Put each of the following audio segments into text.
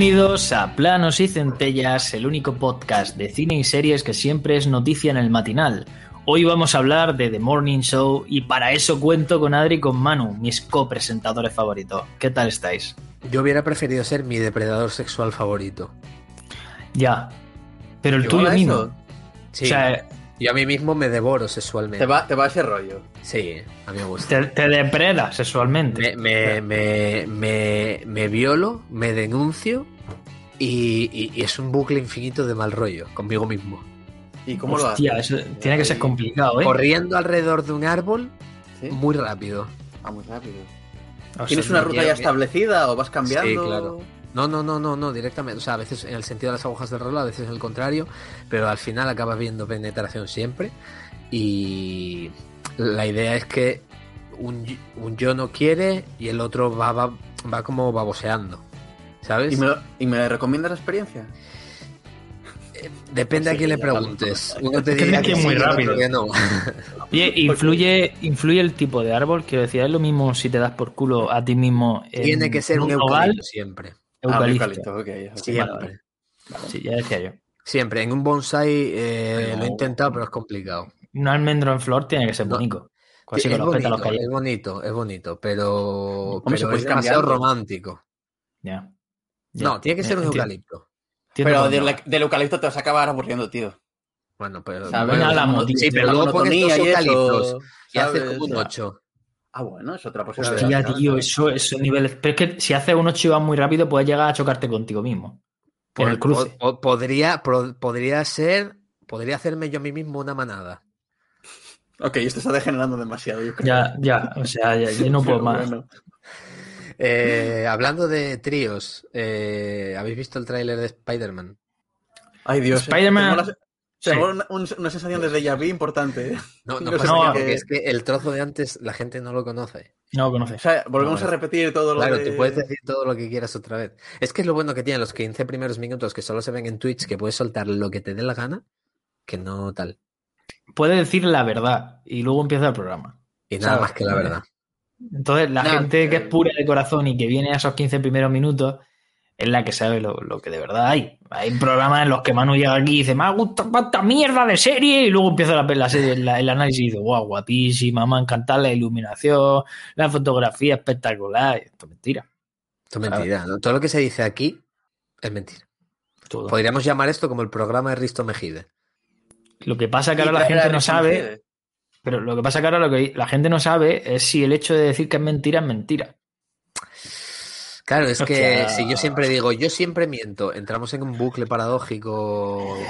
Bienvenidos a Planos y Centellas, el único podcast de cine y series que siempre es noticia en el matinal. Hoy vamos a hablar de The Morning Show y para eso cuento con Adri y con Manu, mis copresentadores favoritos. ¿Qué tal estáis? Yo hubiera preferido ser mi depredador sexual favorito. Ya. Pero el tuyo mismo. Sí. O sea, yo a mí mismo me devoro sexualmente. ¿Te va, te va ese rollo? Sí, a mí me gusta. Te, te depreda sexualmente. Me, me, me, me, violo, me denuncio y, y, y, es un bucle infinito de mal rollo conmigo mismo. ¿Y cómo Hostia, lo haces? Eso tiene que ser complicado, ¿eh? Corriendo alrededor de un árbol ¿Sí? muy rápido. Ah, muy rápido. O ¿Tienes sea, una ruta ya establecida o vas cambiando? Sí, claro. No, no, no, no, no, directamente. O sea, a veces en el sentido de las agujas del reloj, a veces en el contrario, pero al final acabas viendo penetración siempre. Y la idea es que un, un yo no quiere y el otro va, va, va como baboseando. ¿Sabes? ¿Y me, ¿Y me recomiendas la experiencia? Eh, Depende sí, a quién le preguntes. Uno te dirá que, que es muy sí, rápido. Que no. Oye, influye, influye el tipo de árbol. Quiero decir, es lo mismo si te das por culo a ti mismo. En Tiene que ser un eucalipto siempre. Eucalipto. Ah, eucalipto okay, okay. Siempre. Vale, vale. Sí, ya decía yo. Siempre. En un bonsai eh, lo he intentado, pero es complicado. Un almendro en flor tiene que ser bonito. No. Sí, es, bonito es bonito, es bonito, pero, pero es demasiado romántico. Ya. No, tiene que ser un eucalipto. Pero del, del, eucalipto te vas a acabar aburriendo, tío. Bueno, pero. ¿Sabes? Bueno, la sí, pero luego pones dos eucaliptos eso, y haces como un 8. Ah, bueno, es otra posibilidad. Hostia, tío, eso, esos niveles. Pero es que si haces un 8 y vas muy rápido, puedes llegar a chocarte contigo mismo. Por en el cruce. Po podría, podría ser. Podría hacerme yo a mí mismo una manada. Ok, esto está degenerando demasiado. Yo creo. Ya, ya, o sea, ya, ya no puedo más. Bueno. Eh, hablando de tríos, eh, ¿habéis visto el tráiler de Spider-Man? Ay, Dios. Spider-Man. Tengo, sí. una, una, sensación de déjà vu importante. No, no, no pasa nada, porque es que el trozo de antes la gente no lo conoce. No lo conoce. O sea, volvemos no, a repetir todo lo Claro, de... tú puedes decir todo lo que quieras otra vez. Es que es lo bueno que tienen los 15 primeros minutos que solo se ven en Twitch, que puedes soltar lo que te dé la gana, que no tal. Puede decir la verdad y luego empieza el programa. Y nada ¿sabes? más que la verdad. Entonces, la no, gente que es pura de corazón y que viene a esos 15 primeros minutos es la que sabe lo, lo, que de verdad hay. Hay programas en los que Manu llega aquí y dice, me ha gustado esta mierda de serie, y luego empieza la, la serie, la, el análisis y dice, guau, guapísima, me ha encantado la iluminación, la fotografía espectacular. Esto es mentira. Esto es mentira. ¿no? Todo lo que se dice aquí es mentira. Todo. Podríamos llamar esto como el programa de Risto Mejide. Lo que pasa que ahora la gente no sabe. Mejide. Pero lo que pasa que ahora lo que la gente no sabe es si el hecho de decir que es mentira es mentira. Claro, es que o sea... si yo siempre digo, yo siempre miento, entramos en un bucle paradójico. ¿eh?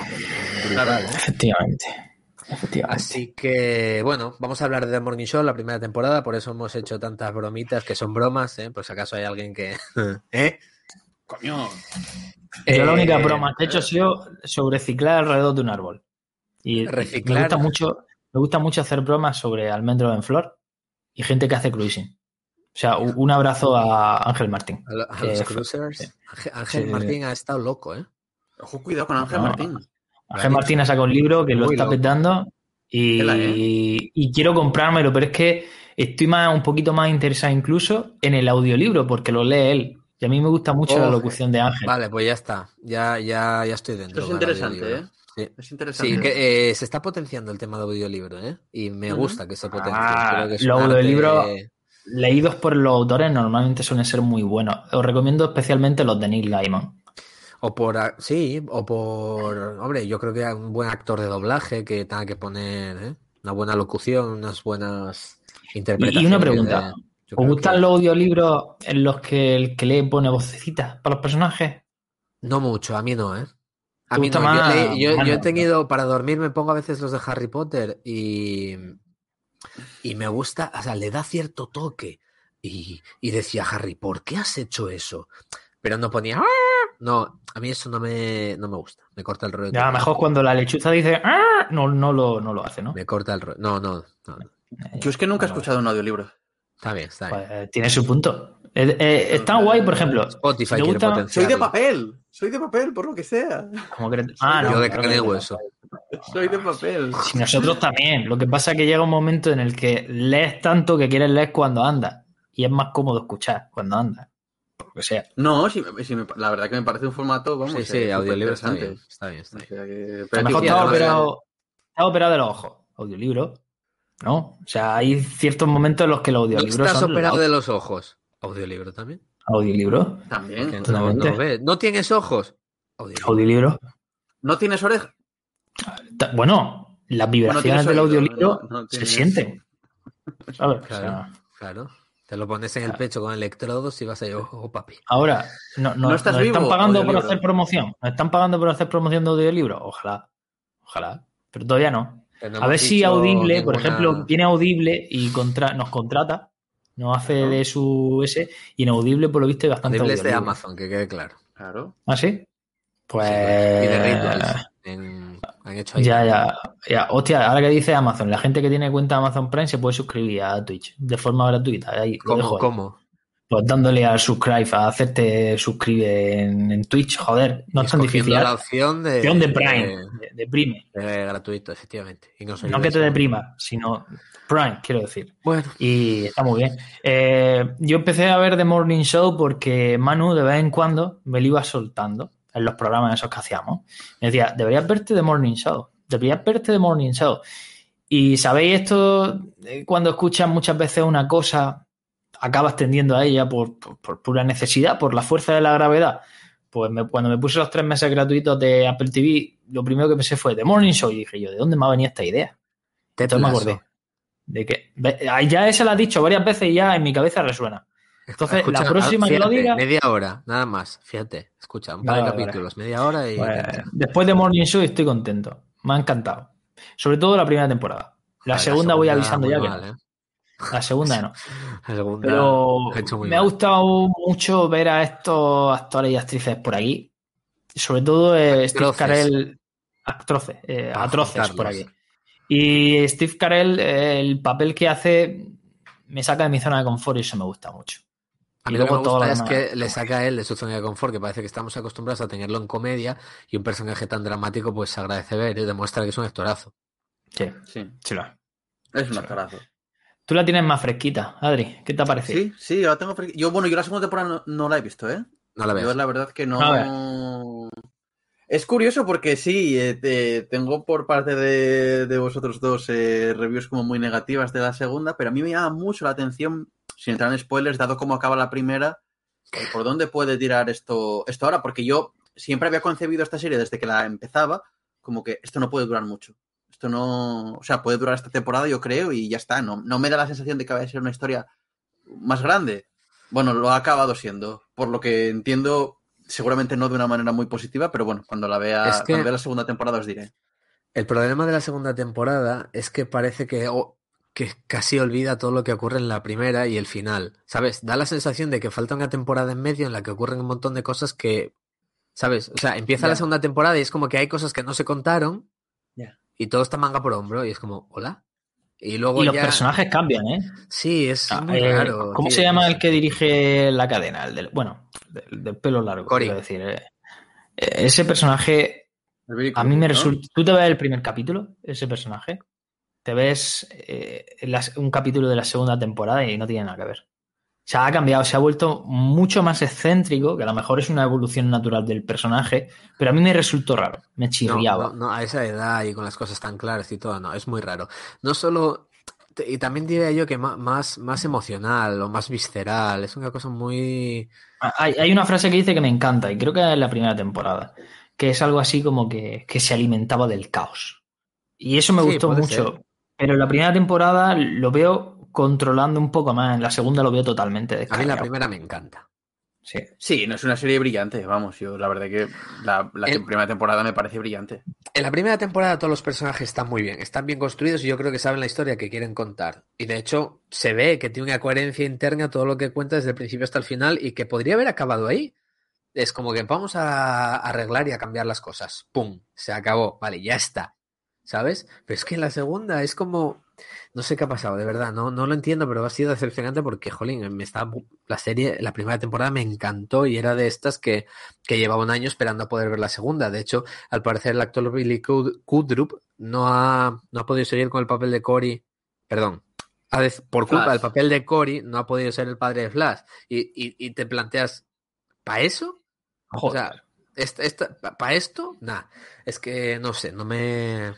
Efectivamente. Efectivamente. Así que, bueno, vamos a hablar de The Morning Show, la primera temporada, por eso hemos hecho tantas bromitas que son bromas, ¿eh? por si acaso hay alguien que... ¿Eh? Coño. Yo eh... la única broma que he hecho ha sido sobre reciclar alrededor de un árbol. Y reciclar. me gusta mucho, me gusta mucho hacer bromas sobre almendro en flor y gente que hace cruising. O sea, un abrazo a Ángel Martín. A, a los cruisers. Sí. Ángel sí. Martín ha estado loco, ¿eh? Ojo, cuidado con Ángel no, Martín. Ángel Martín ha sacado un libro que lo está loco. petando y, y, quiero comprármelo, pero es que estoy más, un poquito más interesado incluso en el audiolibro porque lo lee él. Y a mí me gusta mucho oh, la locución de Ángel. Vale, pues ya está. Ya, ya, ya estoy dentro. Esto es interesante, ¿eh? Sí. Es interesante. Sí, que, eh, se está potenciando el tema de audiolibro, ¿eh? Y me gusta uh -huh. que se potencie. Ah, los audiolibros arte... leídos por los autores normalmente suelen ser muy buenos. Os recomiendo especialmente los de Neil Gaiman. O por, sí, o por, hombre, yo creo que un buen actor de doblaje que tenga que poner ¿eh? una buena locución, unas buenas interpretaciones. Y una pregunta, de, ¿os gustan que... los audiolibros en los que el que lee pone vocecitas para los personajes? No mucho, a mí no, ¿eh? A mí no. Más... Yo, yo, yo, he tenido, para dormir me pongo a veces los de Harry Potter y, y me gusta, o sea, le da cierto toque. Y, y decía Harry, ¿por qué has hecho eso? Pero no ponía... ¡Ah! No, a mí eso no me, no me gusta. Me corta el rollo. Ya, mejor cuando la lechuza dice ¡Ah! no, no, lo, no lo hace, ¿no? Me corta el rollo. No, no, no. Yo es que nunca he escuchado un audiolibro. Está bien, está bien. Pues, tiene su punto. Eh, eh, está guay, por ejemplo. Spotify gusta... Soy de papel. Soy de papel, por lo que sea. Como que... ah, no, Yo de carne y hueso. Soy de papel. Si nosotros también. Lo que pasa es que llega un momento en el que lees tanto que quieres leer cuando andas. Y es más cómodo escuchar cuando andas. que sea. No, si, la verdad que me parece un formato, vamos, sí, sí, audiolibro está bien, está bien, está bien. a lo mejor está operado, está operado de los ojos, audiolibro, ¿no? O sea, hay ciertos momentos en los que el audiolibro ¿No estás operado de los ojos? ¿Audiolibro también? ¿Audiolibro? También. No, no, tienes ojos? Audiolibro. ¿No tienes oreja? Bueno, las vibraciones del audiolibro se sienten. ¿Sabes? Claro, claro. Te lo pones en el pecho con electrodos y vas a ir, oh, papi. Ahora, no, no, estás están pagando por hacer promoción. ¿Nos están pagando por hacer promoción de audiolibro? Ojalá. Ojalá. Pero todavía no. a ver si Audible, por ejemplo, viene Audible y nos contrata, nos hace de su ese, y en Audible, por lo visto, hay bastante. Audible es de Amazon, que quede claro. Claro. ¿Ah, sí? Pues. y de han hecho Ya, ya, ya. Hostia, ahora que dice Amazon, la gente que tiene cuenta de Amazon Prime se puede suscribir a Twitch de forma gratuita. Ahí, ¿Cómo? ¿Cómo? Pues dándole al subscribe, a hacerte suscribir en, Twitch, joder, no es tan difícil. la opción de, de Prime, de, Prime. gratuito, efectivamente. no, que te deprima, sino Prime, quiero decir. Bueno. Y está muy bien. Eh, yo empecé a ver The Morning Show porque Manu de vez en cuando me lo iba soltando en los programas esos que hacíamos. Me decía, deberías verte de Morning Show, deberías verte de Morning Show. Y sabéis esto, eh, cuando escuchas muchas veces una cosa, acabas tendiendo a ella por, pura necesidad, por la fuerza de la gravedad. Pues cuando me puse los tres meses gratuitos de Apple TV, lo primero que pensé fue The Morning Show. Y dije yo, ¿de dónde me ha venido esta idea? Te me acordé. De que ya esa la has dicho varias veces y ya en mi cabeza resuena. Entonces, la próxima que lo diga. Media hora, nada más. Fíjate, escucha, un par de capítulos, media hora y. Pues, después de Morning Show estoy contento. Me ha encantado. Sobre todo la primera temporada. La, segunda, voy avisando ya que. ¿eh? La segunda no. la segunda Pero me ha gustado mucho ver a estos actores y actrices por aquí. Sobre todo eh, Steve Carell. Actroces, eh, ah, atroces por aquí. Y Steve Carell, el papel que hace me saca de mi zona de confort y eso me gusta mucho. A mí lo que me gusta es que le saca a él de su zona de confort, que parece que estamos acostumbrados a tenerlo en comedia y un personaje tan dramático pues se agradece ver y demuestra que es un actorazo. Sí, sí. Es un actorazo. Tú la tienes más fresquita, Adri. ¿Qué te ha parecido? Sí, sí, yo la tengo fresquita. Yo, bueno, yo la segunda temporada no, la he visto, ¿eh? No la veo. Yo la verdad que no... Es curioso porque sí, eh, tengo por parte de, vosotros dos eh, reviews como muy negativas de la segunda, pero a mí me llama mucho la atención sin entrar en spoilers, dado cómo acaba la primera, eh, por dónde puede tirar esto, esto ahora, porque yo siempre había concebido esta serie desde que la empezaba, como que esto no puede durar mucho. Esto no, o sea, puede durar esta temporada, yo creo, y ya está. No, no me da la sensación de que vaya a ser una historia más grande. Bueno, lo ha acabado siendo. Por lo que entiendo, seguramente no de una manera muy positiva, pero bueno, cuando la vea, cuando vea la segunda temporada os diré. El problema de la segunda temporada es que parece que que casi olvida todo lo que ocurre en la primera y el final. ¿Sabes? Da la sensación de que falta una temporada en medio en la que ocurren un montón de cosas que. ¿Sabes? O sea, empieza la segunda temporada y es como que hay cosas que no se contaron y todo está manga por hombro y es como, ¿hola? Y luego los personajes cambian, ¿eh? Sí, es ah, muy eh, raro. ¿Cómo se llama el que dirige la cadena? El del, bueno, del, pelo largo, quiero decir. Eh, ese personaje a mí me resulta. ¿Tú te ves el primer capítulo? Ese personaje te ves eh, un capítulo de la segunda temporada y no tiene nada que ver. Se ha cambiado, se ha vuelto mucho más excéntrico, que a lo mejor es una evolución natural del personaje, pero a mí me resultó raro, me chirriaba. No, a esa edad y con las cosas tan claras y todo, no, es muy raro. No solo, y también diría yo que más, más emocional o más visceral, es una cosa muy... Hay, hay una frase que dice que me encanta, y creo que es la primera temporada, que es algo así como que, se alimentaba del caos. Y eso me gustó mucho. Pero la primera temporada lo veo controlando un poco más. En la segunda lo veo totalmente descargado. A mí la primera me encanta. Sí. sí, no es una serie brillante, vamos, yo la verdad que la, primera temporada me parece brillante. En la primera temporada todos los personajes están muy bien, están bien construidos y yo creo que saben la historia que quieren contar. Y de hecho se ve que tiene una coherencia interna todo lo que cuenta desde el principio hasta el final y que podría haber acabado ahí. Es como que vamos a arreglar y a cambiar las cosas. ¡Pum! Se acabó. Vale, ya está. ¿sabes? Pero es que en la segunda es como, no sé qué ha pasado, de verdad, no, no lo entiendo, pero ha sido decepcionante porque, jolín, me está, la serie, la primera temporada me encantó y era de estas que, que llevaba un año esperando a poder ver la segunda. De hecho, al parecer el actor Billy Kudrup no ha, no ha podido seguir con el papel de Cory, perdón, por culpa del papel de Cory, no ha podido ser el padre de Flash. Y, y, y te planteas, ¿Para eso? O sea, ¿para esto? Nada. Es que no sé, no me.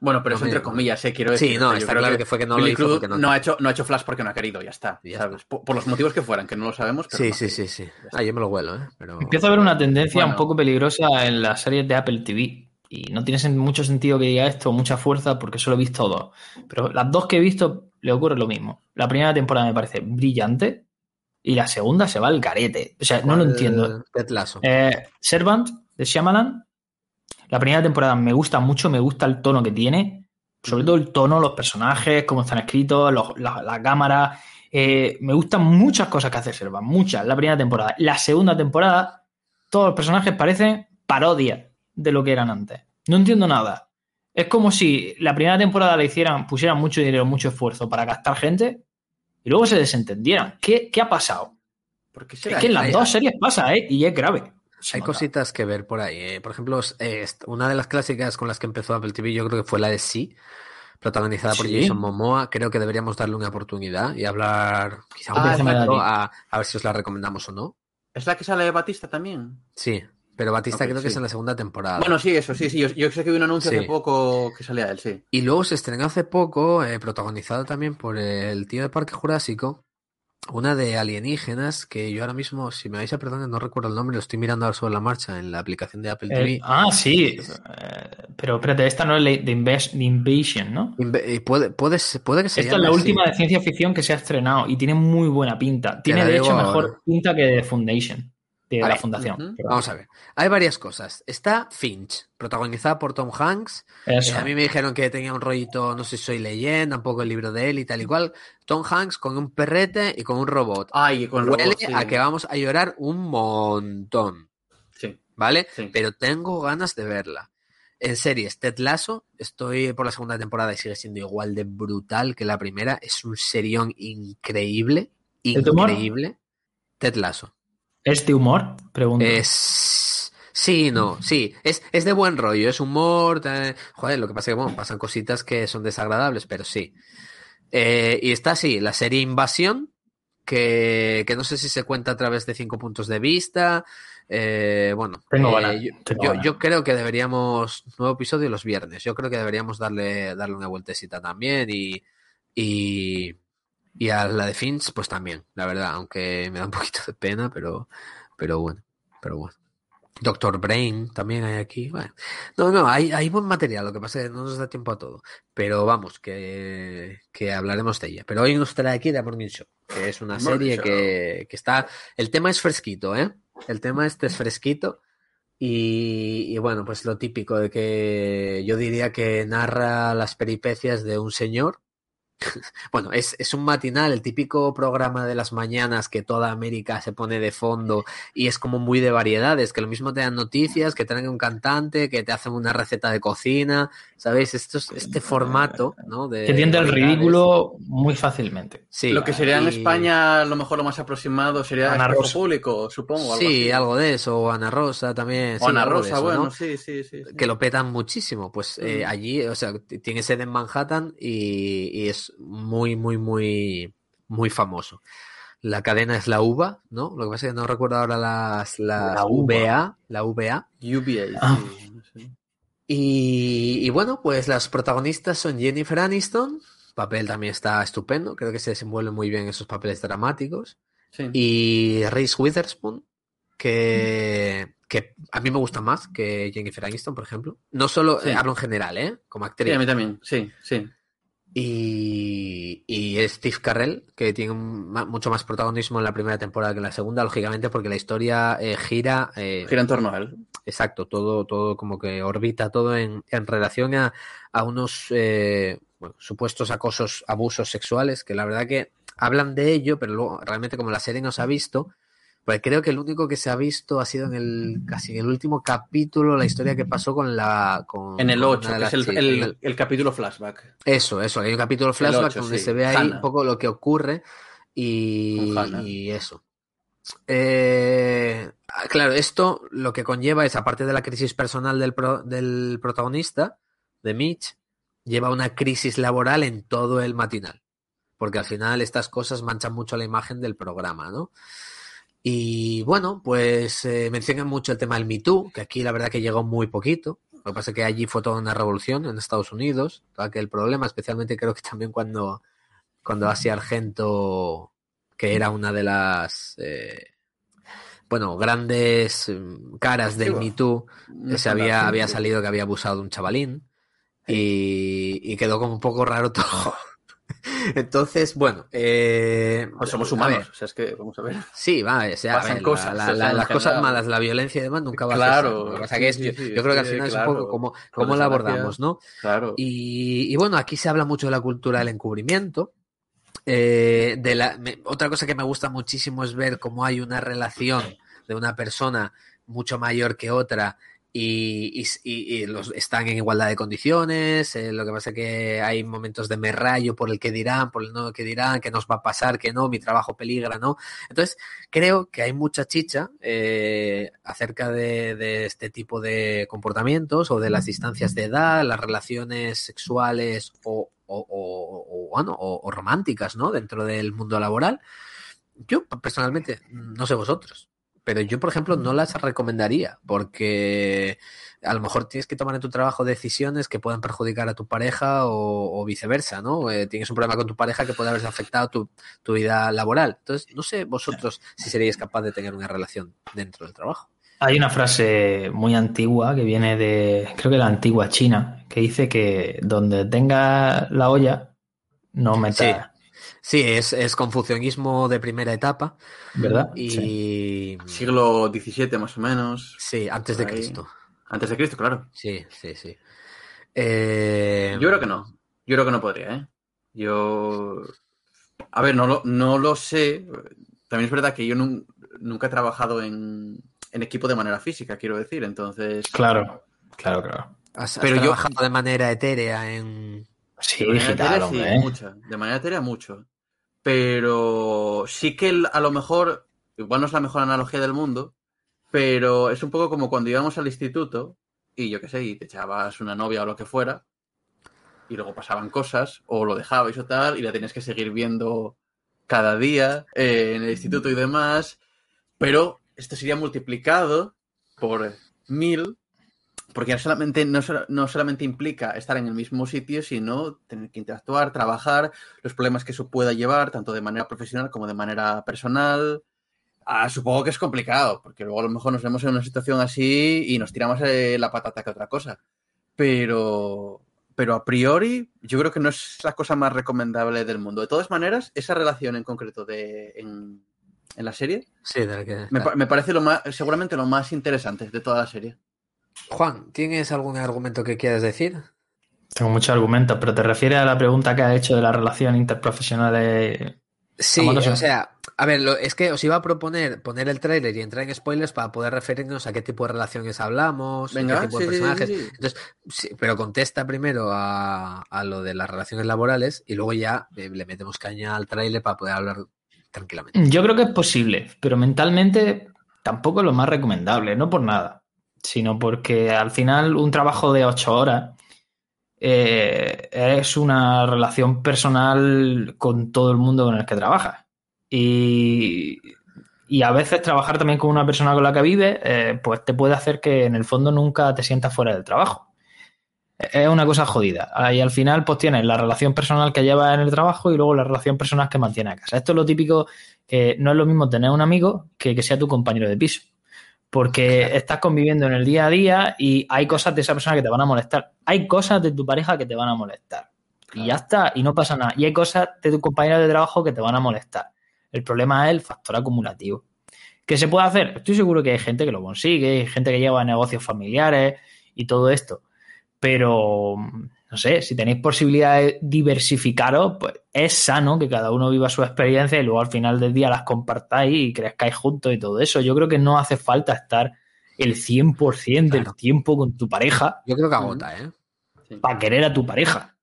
Bueno, pero eso entre comillas, ¿eh? quiero decir. Sí, no, está claro que, fue que no lo hizo porque no... no... ha hecho, no ha hecho Flash porque no ha querido, ya está. Por, los motivos que fueran, que no lo sabemos. sí, sí, sí, sí. Ah, yo me lo huelo, ¿eh? Pero... Empiezo a ver una tendencia un poco peligrosa en las series de Apple TV. Y no tiene mucho sentido que diga esto, mucha fuerza, porque solo he visto dos. Pero las dos que he visto le ocurre lo mismo. La primera temporada me parece brillante y la segunda se va al carete. O sea, no lo entiendo. Eh, Servant de Shyamalan la primera temporada me gusta mucho, me gusta el tono que tiene, sobre todo el tono, los personajes, cómo están escritos, la, cámara. Eh, me gustan muchas cosas que hace Serva, muchas, la primera temporada. La segunda temporada, todos los personajes parecen parodia de lo que eran antes. No entiendo nada. Es como si la primera temporada le hicieran, pusieran mucho dinero, mucho esfuerzo para gastar gente y luego se desentendieran. ¿Qué, qué ha pasado? Porque es que en las dos series pasa, ¿eh? Y es grave. Hay cositas que ver por ahí. ¿eh? Por ejemplo, eh, una de las clásicas con las que empezó Apple TV, yo creo que fue la de Sí, protagonizada por Jason Momoa. Creo que deberíamos darle una oportunidad y hablar quizá un ah, a, ver si os la recomendamos o no. ¿Es la que sale de Batista también? Sí, pero Batista creo que es en la segunda temporada. Bueno, sí, eso, sí, sí. Yo, sé que vi un anuncio hace poco que salía de él, sí. Y luego se estrenó hace poco, eh, protagonizado también por el tío de Parque Jurásico, una de alienígenas que yo ahora mismo, si me vais a perdonar, no recuerdo el nombre, lo estoy mirando ahora sobre la marcha en la aplicación de Apple TV. ah, sí. Eh, pero espérate, esta no es la de Invasion, ¿no? puede, puede, puede que sea. Esta es la última de ciencia ficción que se ha estrenado y tiene muy buena pinta. Tiene, de hecho, mejor pinta que de Foundation de la fundación. Vamos a ver. Hay varias cosas. Está Finch, protagonizada por Tom Hanks. Eh, a mí me dijeron que tenía un rollito, no sé si soy leyenda, un poco el libro de él y tal y cual. Tom Hanks con un perrete y con un robot. Ay, con Huele a que vamos a llorar un montón. Sí. ¿Vale? Pero tengo ganas de verla. En series, Ted Lasso, estoy por la segunda temporada y sigue siendo igual de brutal que la primera. Es un serión increíble. Increíble. Ted Lasso. ¿Es de humor? Pregunto. Es. Sí, no, sí. Es, es de buen rollo, es humor. Joder, lo que pasa es que bueno, pasan cositas que son desagradables, pero sí. Eh, y está así, la serie Invasión, que, que, no sé si se cuenta a través de cinco puntos de vista. Eh, bueno, eh, yo, yo, creo que deberíamos. Nuevo episodio los viernes. Yo creo que deberíamos darle, darle una vueltecita también y. y y a la de Finch, pues también, la verdad, aunque me da un poquito de pena, pero, pero bueno, pero bueno. Doctor Brain también hay aquí. Bueno, no, no, hay, hay buen material, lo que pasa es que no nos da tiempo a todo. Pero vamos, que, que hablaremos de ella. Pero hoy nos trae aquí The Morning Show, que es una serie que, que, está. El tema es fresquito, ¿eh? El tema este es fresquito. Y, y, bueno, pues lo típico de que yo diría que narra las peripecias de un señor bueno, es, es, un matinal, el típico programa de las mañanas que toda América se pone de fondo y es como muy de variedades, que lo mismo te dan noticias, que te dan un cantante, que te hacen una receta de cocina, ¿sabéis? Esto es, este formato, ¿no? De, que tiende al ridículo muy fácilmente. Sí, lo que sería en España lo mejor lo más aproximado sería Ana Rosa. público, supongo. Algo sí, algo de eso, o Ana Rosa también. O Ana Rosa, bueno, sí, sí, sí, Que lo petan muchísimo, pues eh, mm. allí, o sea, tiene sede en Manhattan y, y es muy, muy, muy, muy famoso. La cadena es la UVA, ¿no? Lo que pasa es que no recuerdo ahora las, la VA, la VA. UVA, ah. y, bueno, pues las protagonistas son Jennifer Aniston, papel también está estupendo, creo que se desenvuelve muy bien esos papeles dramáticos. Y Reese Witherspoon, que, que a mí me gusta más que Jennifer Aniston, por ejemplo. No solo hablo en general, ¿eh? Como actriz. a mí también, sí, sí. Y, y Steve Carrell, que tiene mucho más protagonismo en la primera temporada que en la segunda, lógicamente, porque la historia eh, gira. Eh, gira en torno a él. Exacto, todo, todo como que orbita todo en, en relación a, a unos eh, supuestos acosos, abusos sexuales, que la verdad que hablan de ello, pero luego realmente como la serie nos ha visto, pues creo que el único que se ha visto ha sido en el casi en el último capítulo la historia que pasó con la. Con, en el 8, que es el, el, capítulo flashback. Eso, eso, hay un capítulo flashback donde se ve ahí un poco lo que ocurre y, y eso. Eh, claro, esto lo que conlleva es, aparte de la crisis personal del, del protagonista, de Mitch, lleva una crisis laboral en todo el matinal. Porque al final estas cosas manchan mucho la imagen del programa, ¿no? Y bueno, pues eh, mencionan mucho el tema del Me Too, que aquí la verdad que llegó muy poquito. Lo que pasa es que allí fue toda una revolución en Estados Unidos, todo aquel problema, especialmente creo que también cuando, cuando Asia Argento, que era una de las eh, bueno, grandes mm, caras del Me Too, se había, había salido que había abusado de un chavalín y, quedó como un poco raro todo. Entonces, bueno, eh, pues somos humanos, o sea, es que vamos a ver. Sí, va, o sea, cosas, las cosas malas, la violencia y demás nunca va claro, a ser. Que es, yo creo que al final es un poco como cómo la abordamos, ¿no? Claro. Y, y, bueno, aquí se habla mucho de la cultura del encubrimiento. Eh, de la, otra cosa que me gusta muchísimo es ver cómo hay una relación de una persona mucho mayor que otra y, los, están en igualdad de condiciones. Eh, lo que pasa es que hay momentos de merrayo por el que dirán, por el no que dirán, que nos va a pasar, que no, mi trabajo peligra, ¿no? Entonces, creo que hay mucha chicha eh, acerca de, este tipo de comportamientos o de las distancias de edad, las relaciones sexuales o, o, bueno, o románticas, ¿no? Dentro del mundo laboral. Yo, personalmente, no sé vosotros pero yo, por ejemplo, no las recomendaría porque a lo mejor tienes que tomar en tu trabajo decisiones que puedan perjudicar a tu pareja o, viceversa, ¿no? Eh, tienes un problema con tu pareja que puede haberse afectado tu, tu, vida laboral. Entonces, no sé vosotros si seríais capaz de tener una relación dentro del trabajo. Hay una frase muy antigua que viene de, creo que la antigua China, que dice que donde tenga la olla, no metas Sí, es, es confucianismo de primera etapa. ¿Verdad? Y. Siglo XVII más o menos. Sí, antes de Cristo. Antes de Cristo, claro. Sí, sí, sí. Eh, yo creo que no. Yo creo que no podría, ¿eh? Yo. A ver, no lo, no lo sé. También es verdad que yo nunca he trabajado en, equipo de manera física, quiero decir. Entonces. Claro, claro, claro. Pero yo. de manera etérea en. Sí, digital, De manera etérea, mucho. Pero sí que a lo mejor, igual no es la mejor analogía del mundo, pero es un poco como cuando íbamos al instituto y yo qué sé, y te echabas una novia o lo que fuera, y luego pasaban cosas, o lo dejabais o tal, y la tenías que seguir viendo cada día eh, en el instituto y demás, pero esto sería multiplicado por mil porque no solamente, no, solamente implica estar en el mismo sitio, sino tener que interactuar, trabajar, los problemas que eso pueda llevar, tanto de manera profesional como de manera personal. Ah, supongo que es complicado, porque luego a lo mejor nos vemos en una situación así y nos tiramos eh, la patata que otra cosa. Pero, pero a priori, yo creo que no es la cosa más recomendable del mundo. De todas maneras, esa relación en concreto de, en, la serie me, me, parece lo más, seguramente lo más interesante de toda la serie. Juan, ¿tienes algún argumento que quieras decir? Tengo muchos argumentos, pero te refieres a la pregunta que has hecho de la relación interprofesional. Sí, o sea, a ver, es que os iba a proponer poner el tráiler y entrar en spoilers para poder referirnos a qué tipo de relaciones hablamos, Venga, qué tipo de personajes. Entonces, pero contesta primero a, lo de las relaciones laborales y luego ya eh, le metemos caña al tráiler para poder hablar tranquilamente. Yo creo que es posible, pero mentalmente tampoco es lo más recomendable, no por nada sino porque al final un trabajo de ocho horas eh, es una relación personal con todo el mundo con el que trabajas. Y, a veces trabajar también con una persona con la que vives, eh, pues te puede hacer que en el fondo nunca te sientas fuera del trabajo. Es una cosa jodida. Y al final, pues tienes la relación personal que llevas en el trabajo y luego la relación personal que mantienes a casa. Esto es lo típico, que no es lo mismo tener un amigo que que sea tu compañero de piso porque estás conviviendo en el día a día y hay cosas de esa persona que te van a molestar. Hay cosas de tu pareja que te van a molestar. Y ya está, y no pasa nada. Y hay cosas de tu compañero de trabajo que te van a molestar. El problema es el factor acumulativo. ¿Qué se puede hacer? Estoy seguro que hay gente que lo consigue, hay gente que lleva negocios familiares y todo esto. Pero no sé, si tenéis posibilidad de diversificaros, pues es sano que cada uno viva su experiencia y luego al final del día las compartáis y crezcáis juntos y todo eso. Yo creo que no hace falta estar el 100% del tiempo con tu pareja. Yo creo que agota, ¿eh? Para querer a tu pareja.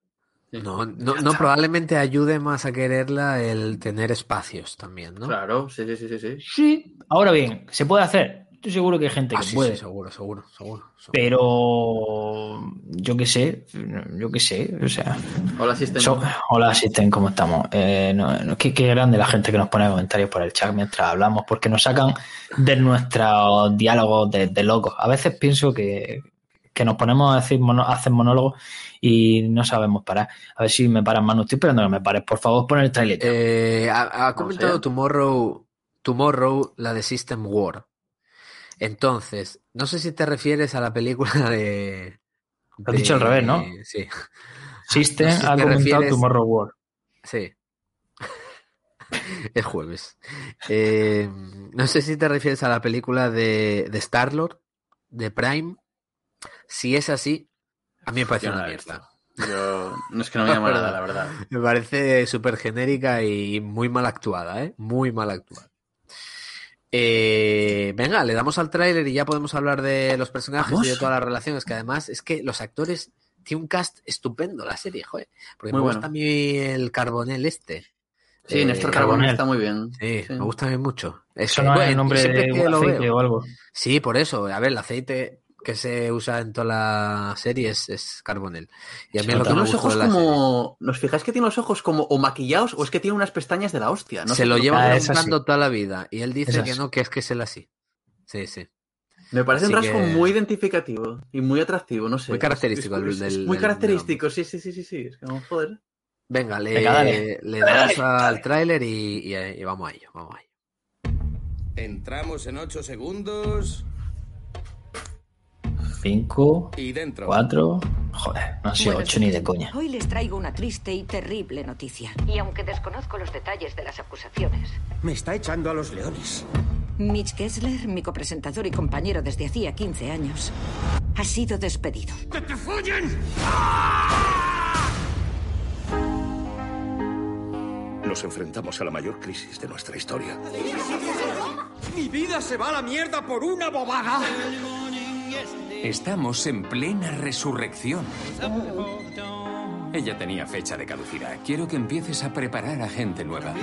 No, no, no, probablemente ayude más a quererla el tener espacios también, ¿no? Claro, sí, sí, sí, sí. Sí, ahora bien, ¿se puede hacer? Estoy seguro que hay gente ah, que puede. seguro, seguro, seguro, Pero yo qué sé, yo qué sé, o sea. Hola, asisten. hola, asisten, ¿cómo estamos? Eh, qué, grande la gente que nos pone comentarios por el chat mientras hablamos, porque nos sacan de nuestros diálogos de, locos. A veces pienso que, nos ponemos a decir mono, hacer monólogos y no sabemos parar. A ver si me paran, Manu. Estoy esperando que me pares. Por favor, pon el trailer. Eh, ha, comentado Tomorrow, Tomorrow la de System War. Entonces, no sé si te refieres a la película de. Lo has dicho al revés, ¿no? Sí. System ha comentado Tomorrow War. Sí. es jueves. Eh, no sé si te refieres a la película de, de Star-Lord, de Prime. Si es así, a mí me parece una mierda. Yo no es que no me llame nada, la verdad. Me parece súper genérica y muy mal actuada, ¿eh? Muy mal actuada. Eh, venga, le damos al tráiler y ya podemos hablar de los personajes y de todas las relaciones, que además es que los actores tiene un cast estupendo la serie, joder. Porque me gusta a mí el Carbonel este. Sí, eh, Néstor Carbonel está muy bien. Sí, me gusta a mí mucho. Eso no es el nombre de o algo. Sí, por eso. A ver, el aceite que se usa en toda la serie es, Carbonel. Y a mí lo que los ojos como. ¿Nos fijáis que tiene los ojos como o maquillados o es que tiene unas pestañas de la hostia? se lo lleva buscando toda la vida y él dice que no, que es que es él así. Sí, sí. Me parece un rasgo muy identificativo y muy atractivo, no sé. Muy característico del, Muy característico, sí, sí, sí, sí, sí. Es que vamos joder. Venga, le, le damos al tráiler y, y, vamos a ello, vamos a ello. Entramos en 8 segundos. 5, 4. Joder, no ha sido 8 ni de coña. Hoy les traigo una triste y terrible noticia. Y aunque desconozco los detalles de las acusaciones. Me está echando a los leones. Mitch Kessler, mi copresentador y compañero desde hacía 15 años, ha sido despedido. ¡Que te follen! Nos enfrentamos a la mayor crisis de nuestra historia. ¡Mi vida se va a la mierda por una bobada! Estamos en plena resurrección. Ella tenía fecha de caducidad. Quiero que empieces a preparar a gente nueva.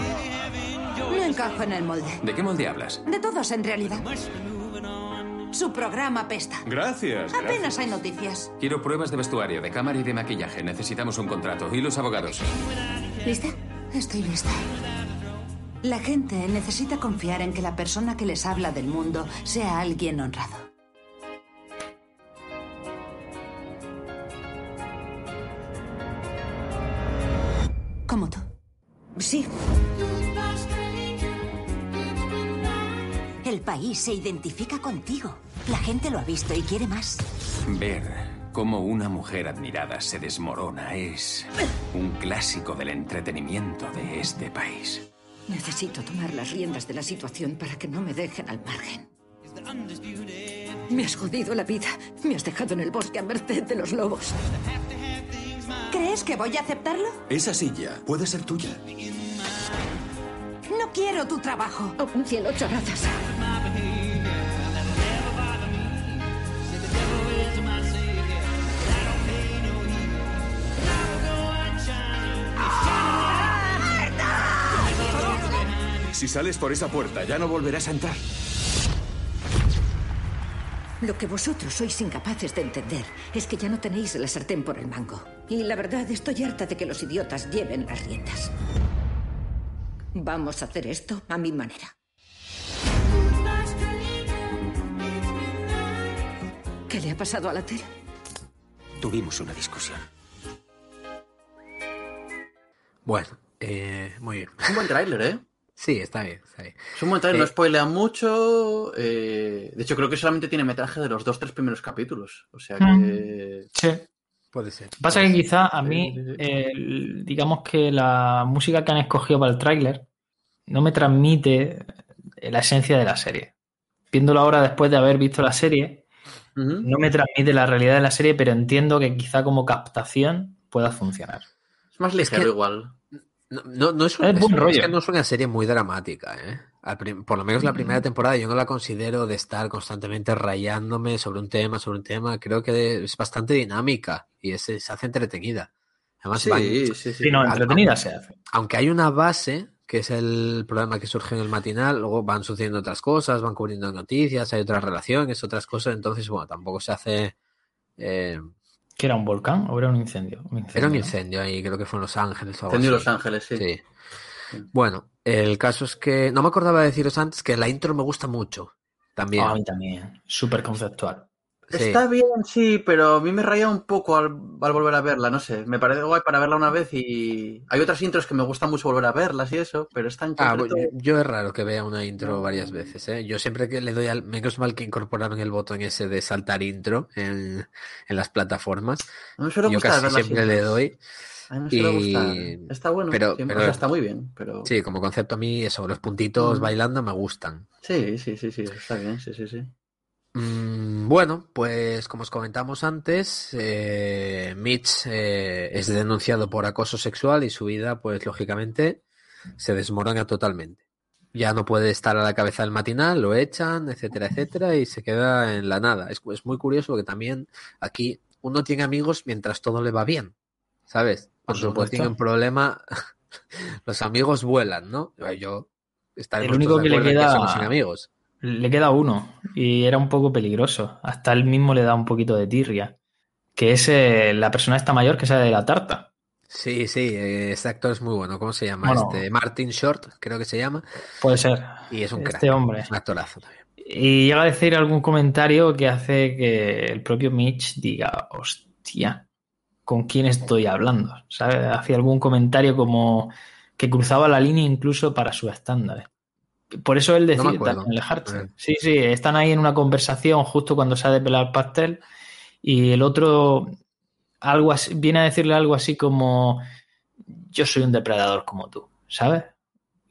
No encajo en el molde. ¿De qué molde hablas? De todos, en realidad. Su programa pesta. Gracias. Apenas hay noticias. Quiero pruebas de vestuario, de cámara y de maquillaje. Necesitamos un contrato. ¿Y los abogados? ¿Lista? Estoy lista. La gente necesita confiar en que la persona que les habla del mundo sea alguien honrado. Sí. El país se identifica contigo. La gente lo ha visto y quiere más. Ver cómo una mujer admirada se desmorona es un clásico del entretenimiento de este país. Necesito tomar las riendas de la situación para que no me dejen al margen. Me has jodido la vida. Me has dejado en el bosque a merced de los lobos. ¿Crees que voy a aceptarlo? Esa silla puede ser tuya. No quiero tu trabajo. Oh, un cielo, chorrazas. Si sales por esa puerta, ya no volverás a entrar. Lo que vosotros sois incapaces de entender es que ya no tenéis la sartén por el mango. Y la verdad, estoy harta de que los idiotas lleven las riendas. Vamos a hacer esto a mi manera. ¿Qué le ha pasado a la tele? Tuvimos una discusión. Bueno, eh, muy bien. Un buen tráiler, ¿eh? Sí, está bien, está bien. Es un buen no spoilea mucho. Eh, de hecho, creo que solamente tiene metraje de los dos, tres primeros capítulos. O sea que. Sí. Puede ser. Pasa que quizá a mí, digamos que la música que han escogido para el tráiler no me transmite la esencia de la serie. Viéndolo ahora después de haber visto la serie, no me transmite la realidad de la serie, pero entiendo que quizá como captación pueda funcionar. Es más ligero igual. No, no, es, un, rollo. no es una serie muy dramática, ¿eh? por lo menos la primera mm. temporada yo no la considero de estar constantemente rayándome sobre un tema, sobre un tema. Creo que es bastante dinámica y se hace entretenida. Además, sí, sí, sí, no, entretenida se hace. Aunque hay una base que es el problema que surge en el matinal, luego van sucediendo otras cosas, van cubriendo noticias, hay otras relaciones, otras cosas, entonces, bueno, tampoco se hace... Eh... ¿Que era un volcán o era un incendio? era un incendio ahí, creo que fue en Los Ángeles. O algo incendio en Los Ángeles, sí. Bueno, el caso es que no me acordaba de deciros antes que la intro me gusta mucho. También. a mí también. Súper conceptual. Está bien, sí, pero a mí me raya un poco al, volver a verla, no sé. Me parece guay para verla una vez y hay otras intros que me gusta mucho volver a verlas y eso, pero es tan ah, yo es raro que vea una intro varias veces, ¿eh? Yo siempre que le doy al... Menos mal que incorporaron el botón ese de saltar intro en, las plataformas. yo casi siempre le doy. A mí me y... Está bueno, pero, está muy bien. Pero... Sí, como concepto a mí eso, los puntitos mm. bailando me gustan. Sí, sí, sí, sí, está bien, sí, sí, sí. Mm, bueno, pues como os comentamos antes, eh, Mitch eh, es denunciado por acoso sexual y su vida, pues lógicamente, se desmorona totalmente. Ya no puede estar a la cabeza del matinal, lo echan, etcétera, etcétera, y se queda en la nada. Es, es muy curioso porque también aquí uno tiene amigos mientras todo le va bien, ¿sabes? Cuando pues tiene un problema, los amigos vuelan, ¿no? Yo el único que le queda sin amigos le queda uno y era un poco peligroso. Hasta él mismo le da un poquito de tirria. Que es eh, la persona esta mayor que sale de la tarta. Sí, sí, eh, este actor es muy bueno. ¿Cómo se llama? este Martin Short, creo que se llama. Puede ser. Y es un este hombre. Es un actorazo también. Y llega a decir algún comentario que hace que el propio Mitch diga, hostia, ¿con quién estoy hablando? ¿Sabe? Hacía algún comentario como que cruzaba la línea incluso para sus estándares. Por eso él decide Sí, sí, están ahí en una conversación justo cuando se ha de pelar el pastel y el otro algo viene a decirle algo así como yo soy un depredador como tú, ¿sabes?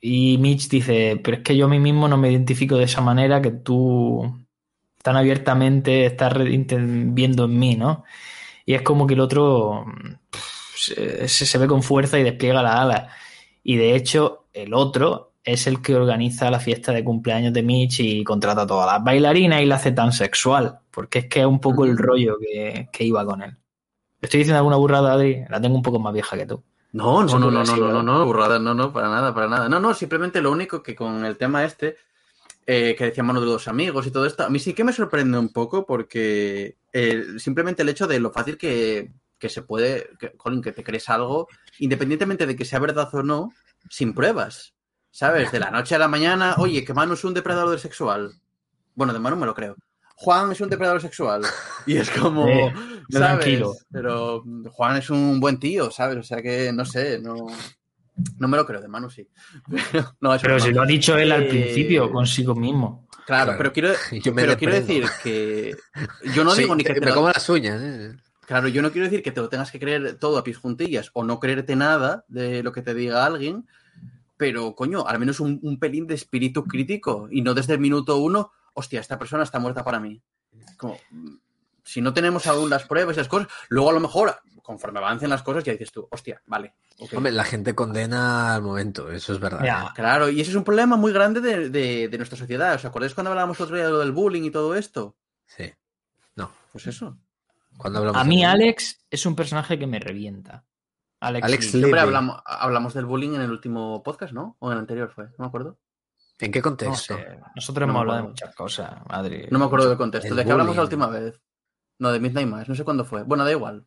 Y Mitch dice, pero es que yo a mí mismo no me identifico de esa manera que tú tan abiertamente estás viendo en mí, ¿no? Y es como que el otro se, se ve con fuerza y despliega la ala. Y de hecho, el otro es el que organiza la fiesta de cumpleaños de Mitch y contrata a todas las bailarinas y la hace tan sexual, porque es que es un poco el rollo que, iba con él. ¿Estoy diciendo alguna burrada, Adri? La tengo un poco más vieja que tú. No, no, no, no, no, no, no, burrada, no, no, para nada, para nada. No, no, simplemente lo único que con el tema este, eh, que decía mano de los amigos y todo esto, a mí sí que me sorprende un poco porque eh, simplemente el hecho de lo fácil que, que se puede, que, Colin, que te crees algo, independientemente de que sea verdad o no, sin pruebas. ¿Sabes? De la noche a la mañana, oye, que Manu es un depredador sexual. Bueno, de Manu me lo creo. Juan es un depredador sexual. Y es como, ¿sabes? Pero Juan es un buen tío, ¿sabes? O sea que, no sé, no... No me lo creo, de Manu sí. Pero, si lo ha dicho él al principio eh, consigo mismo. Claro, pero quiero, pero quiero decir que yo no digo ni que te lo... como las uñas. ¿eh? Claro, yo no quiero decir que te lo tengas que creer todo a pies juntillas o no creerte nada de lo que te diga alguien, pero coño, al menos un, pelín de espíritu crítico y no desde el minuto uno, hostia, esta persona está muerta para mí. Como, si no tenemos aún las pruebas y esas cosas, luego a lo mejor, conforme avancen las cosas, ya dices tú, hostia, vale. Hombre, la gente condena al momento, eso es verdad. Claro, y ese es un problema muy grande de, nuestra sociedad. ¿Os acordáis cuando hablábamos otro día de lo del bullying y todo esto? Sí. No. Pues eso. Cuando a mí, Alex es un personaje que me revienta. Alex, Siempre hablamos, hablamos del bullying en el último podcast, ¿no? O en el anterior fue, no me acuerdo. ¿En qué contexto? Nosotros hemos hablado de muchas cosas, Madre. No me acuerdo del contexto. ¿De qué hablamos la última vez? No, de Midnight Mass, no sé cuándo fue. Bueno, da igual.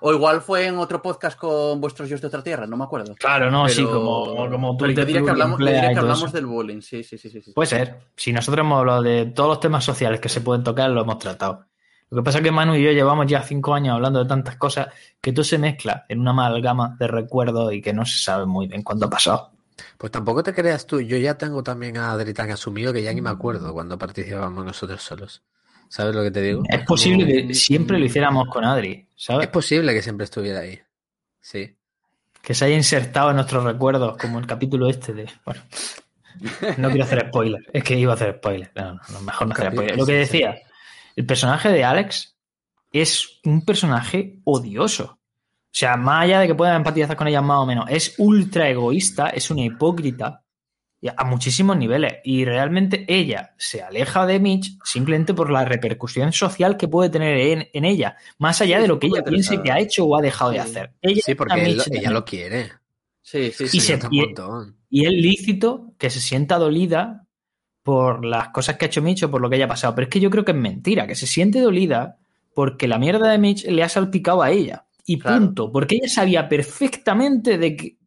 O igual fue en otro podcast con vuestros yo de otra tierra, no me acuerdo. Claro, no, sí, como, como tú. Pero diría que hablamos, diría que hablamos del bullying, sí, sí, sí, sí, Puede ser. Si nosotros hemos hablado de todos los temas sociales que se pueden tocar, lo hemos tratado. Lo que pasa es que Manu y yo llevamos ya cinco años hablando de tantas cosas que todo se mezcla en una amalgama de recuerdos y que no se sabe muy bien cuándo ha pasado. Pues tampoco te creas tú, yo ya tengo también a Adri tan asumido que ya ni me acuerdo cuando participábamos nosotros solos. ¿Sabes lo que te digo? Es posible que siempre lo hiciéramos con Adri, ¿sabes? Es posible que siempre estuviera ahí. Sí. Que se haya insertado en nuestros recuerdos, como el capítulo este de. Bueno. No quiero hacer spoiler. Es que iba a hacer spoiler. No, no, mejor no hacer spoiler. Lo que decía, el personaje de Alex es un personaje odioso. O sea, más allá de que pueda empatizar con ella más o menos, es ultra egoísta, es una hipócrita a muchísimos niveles. Y realmente ella se aleja de Mitch simplemente por la repercusión social que puede tener en, ella, más allá de lo que ella piense que ha hecho o ha dejado de hacer. sí, porque ella lo quiere. Sí, sí, sí. Y, y es lícito que se sienta dolida por las cosas que ha hecho Mitch o por lo que haya pasado. Pero es que yo creo que es mentira, que se siente dolida porque la mierda de Mitch le ha salpicado a ella. Y punto. Porque ella sabía perfectamente de que.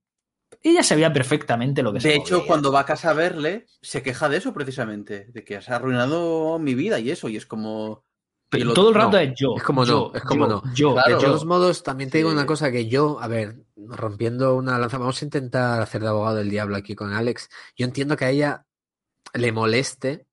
Ella sabía perfectamente lo que De hecho, cuando va a casa a verle, se queja de eso precisamente, de que has arruinado mi vida y eso, y es como. Pero todo el rato es yo. Es como no, es como no. Yo, de todos modos, también te digo una cosa que yo, a ver, rompiendo una lanza, vamos a intentar hacer de abogado del diablo aquí con Alex. Yo entiendo que a ella le moleste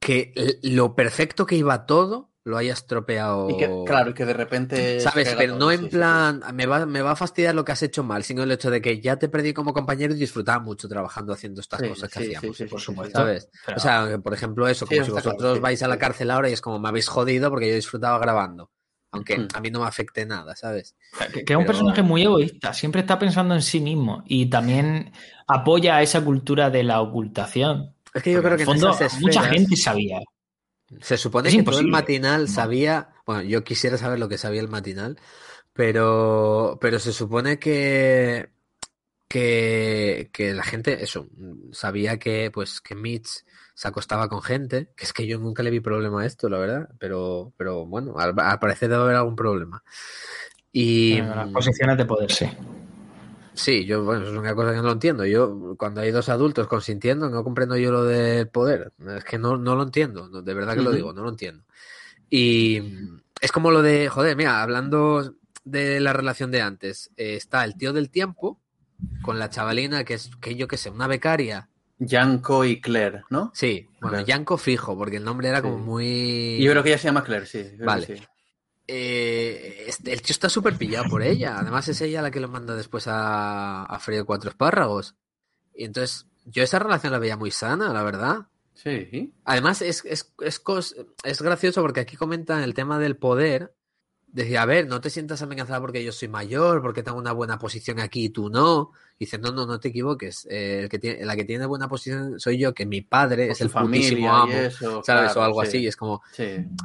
que lo perfecto que iba todo lo haya estropeado. Y que, claro, que de repente. ¿Sabes? Pero no en plan, Me, va, me va a fastidiar lo que has hecho mal, sino el hecho de que ya te perdí como compañero y disfrutaba mucho trabajando haciendo estas cosas que hacíamos. por supuesto. ¿Sabes? O sea, por ejemplo, eso, como si vosotros vais a la cárcel ahora y es como me habéis jodido porque yo disfrutaba grabando. Aunque mm. a mí no me afecte nada, ¿sabes? Que, es un personaje muy egoísta, siempre está pensando en sí mismo y también apoya a esa cultura de la ocultación. Es que yo creo que en mucha gente sabía. Se supone que todo el matinal sabía, bueno, yo quisiera saber lo que sabía el matinal, pero, pero se supone que, que, que la gente, eso, sabía que, pues, que Mitch se acostaba con gente, que es que yo nunca le vi problema a esto, la verdad, pero, pero bueno, al, parecer debe haber algún problema. Y las posiciones de poder, sí. Sí, yo, bueno, es una cosa que no lo entiendo. Yo, cuando hay dos adultos consintiendo, no comprendo yo lo del poder. Es que no, no lo entiendo, de verdad que lo digo, no lo entiendo. Y es como lo de, joder, mira, hablando de la relación de antes, eh, está el tío del tiempo con la chavalina que es, que yo qué sé, una becaria. Yanko y Claire, ¿no? Sí, bueno, Yanko fijo, porque el nombre era como muy. Yo creo que ella se llama Claire, sí. Vale. Eh, el tío está súper pillado por ella. Además, es ella la que lo manda después a, a Frío Cuatro Espárragos. Y entonces, yo esa relación la veía muy sana, la verdad. Sí. Además, es, es, es, es gracioso porque aquí comentan el tema del poder. Decía, a ver, no te sientas amenazada porque yo soy mayor, porque tengo una buena posición aquí y tú no. dice, no, no, no te equivoques. Eh, el que tiene, la que tiene buena posición soy yo, que mi padre es el putísimo amo, ¿sabes? o algo así. Es como,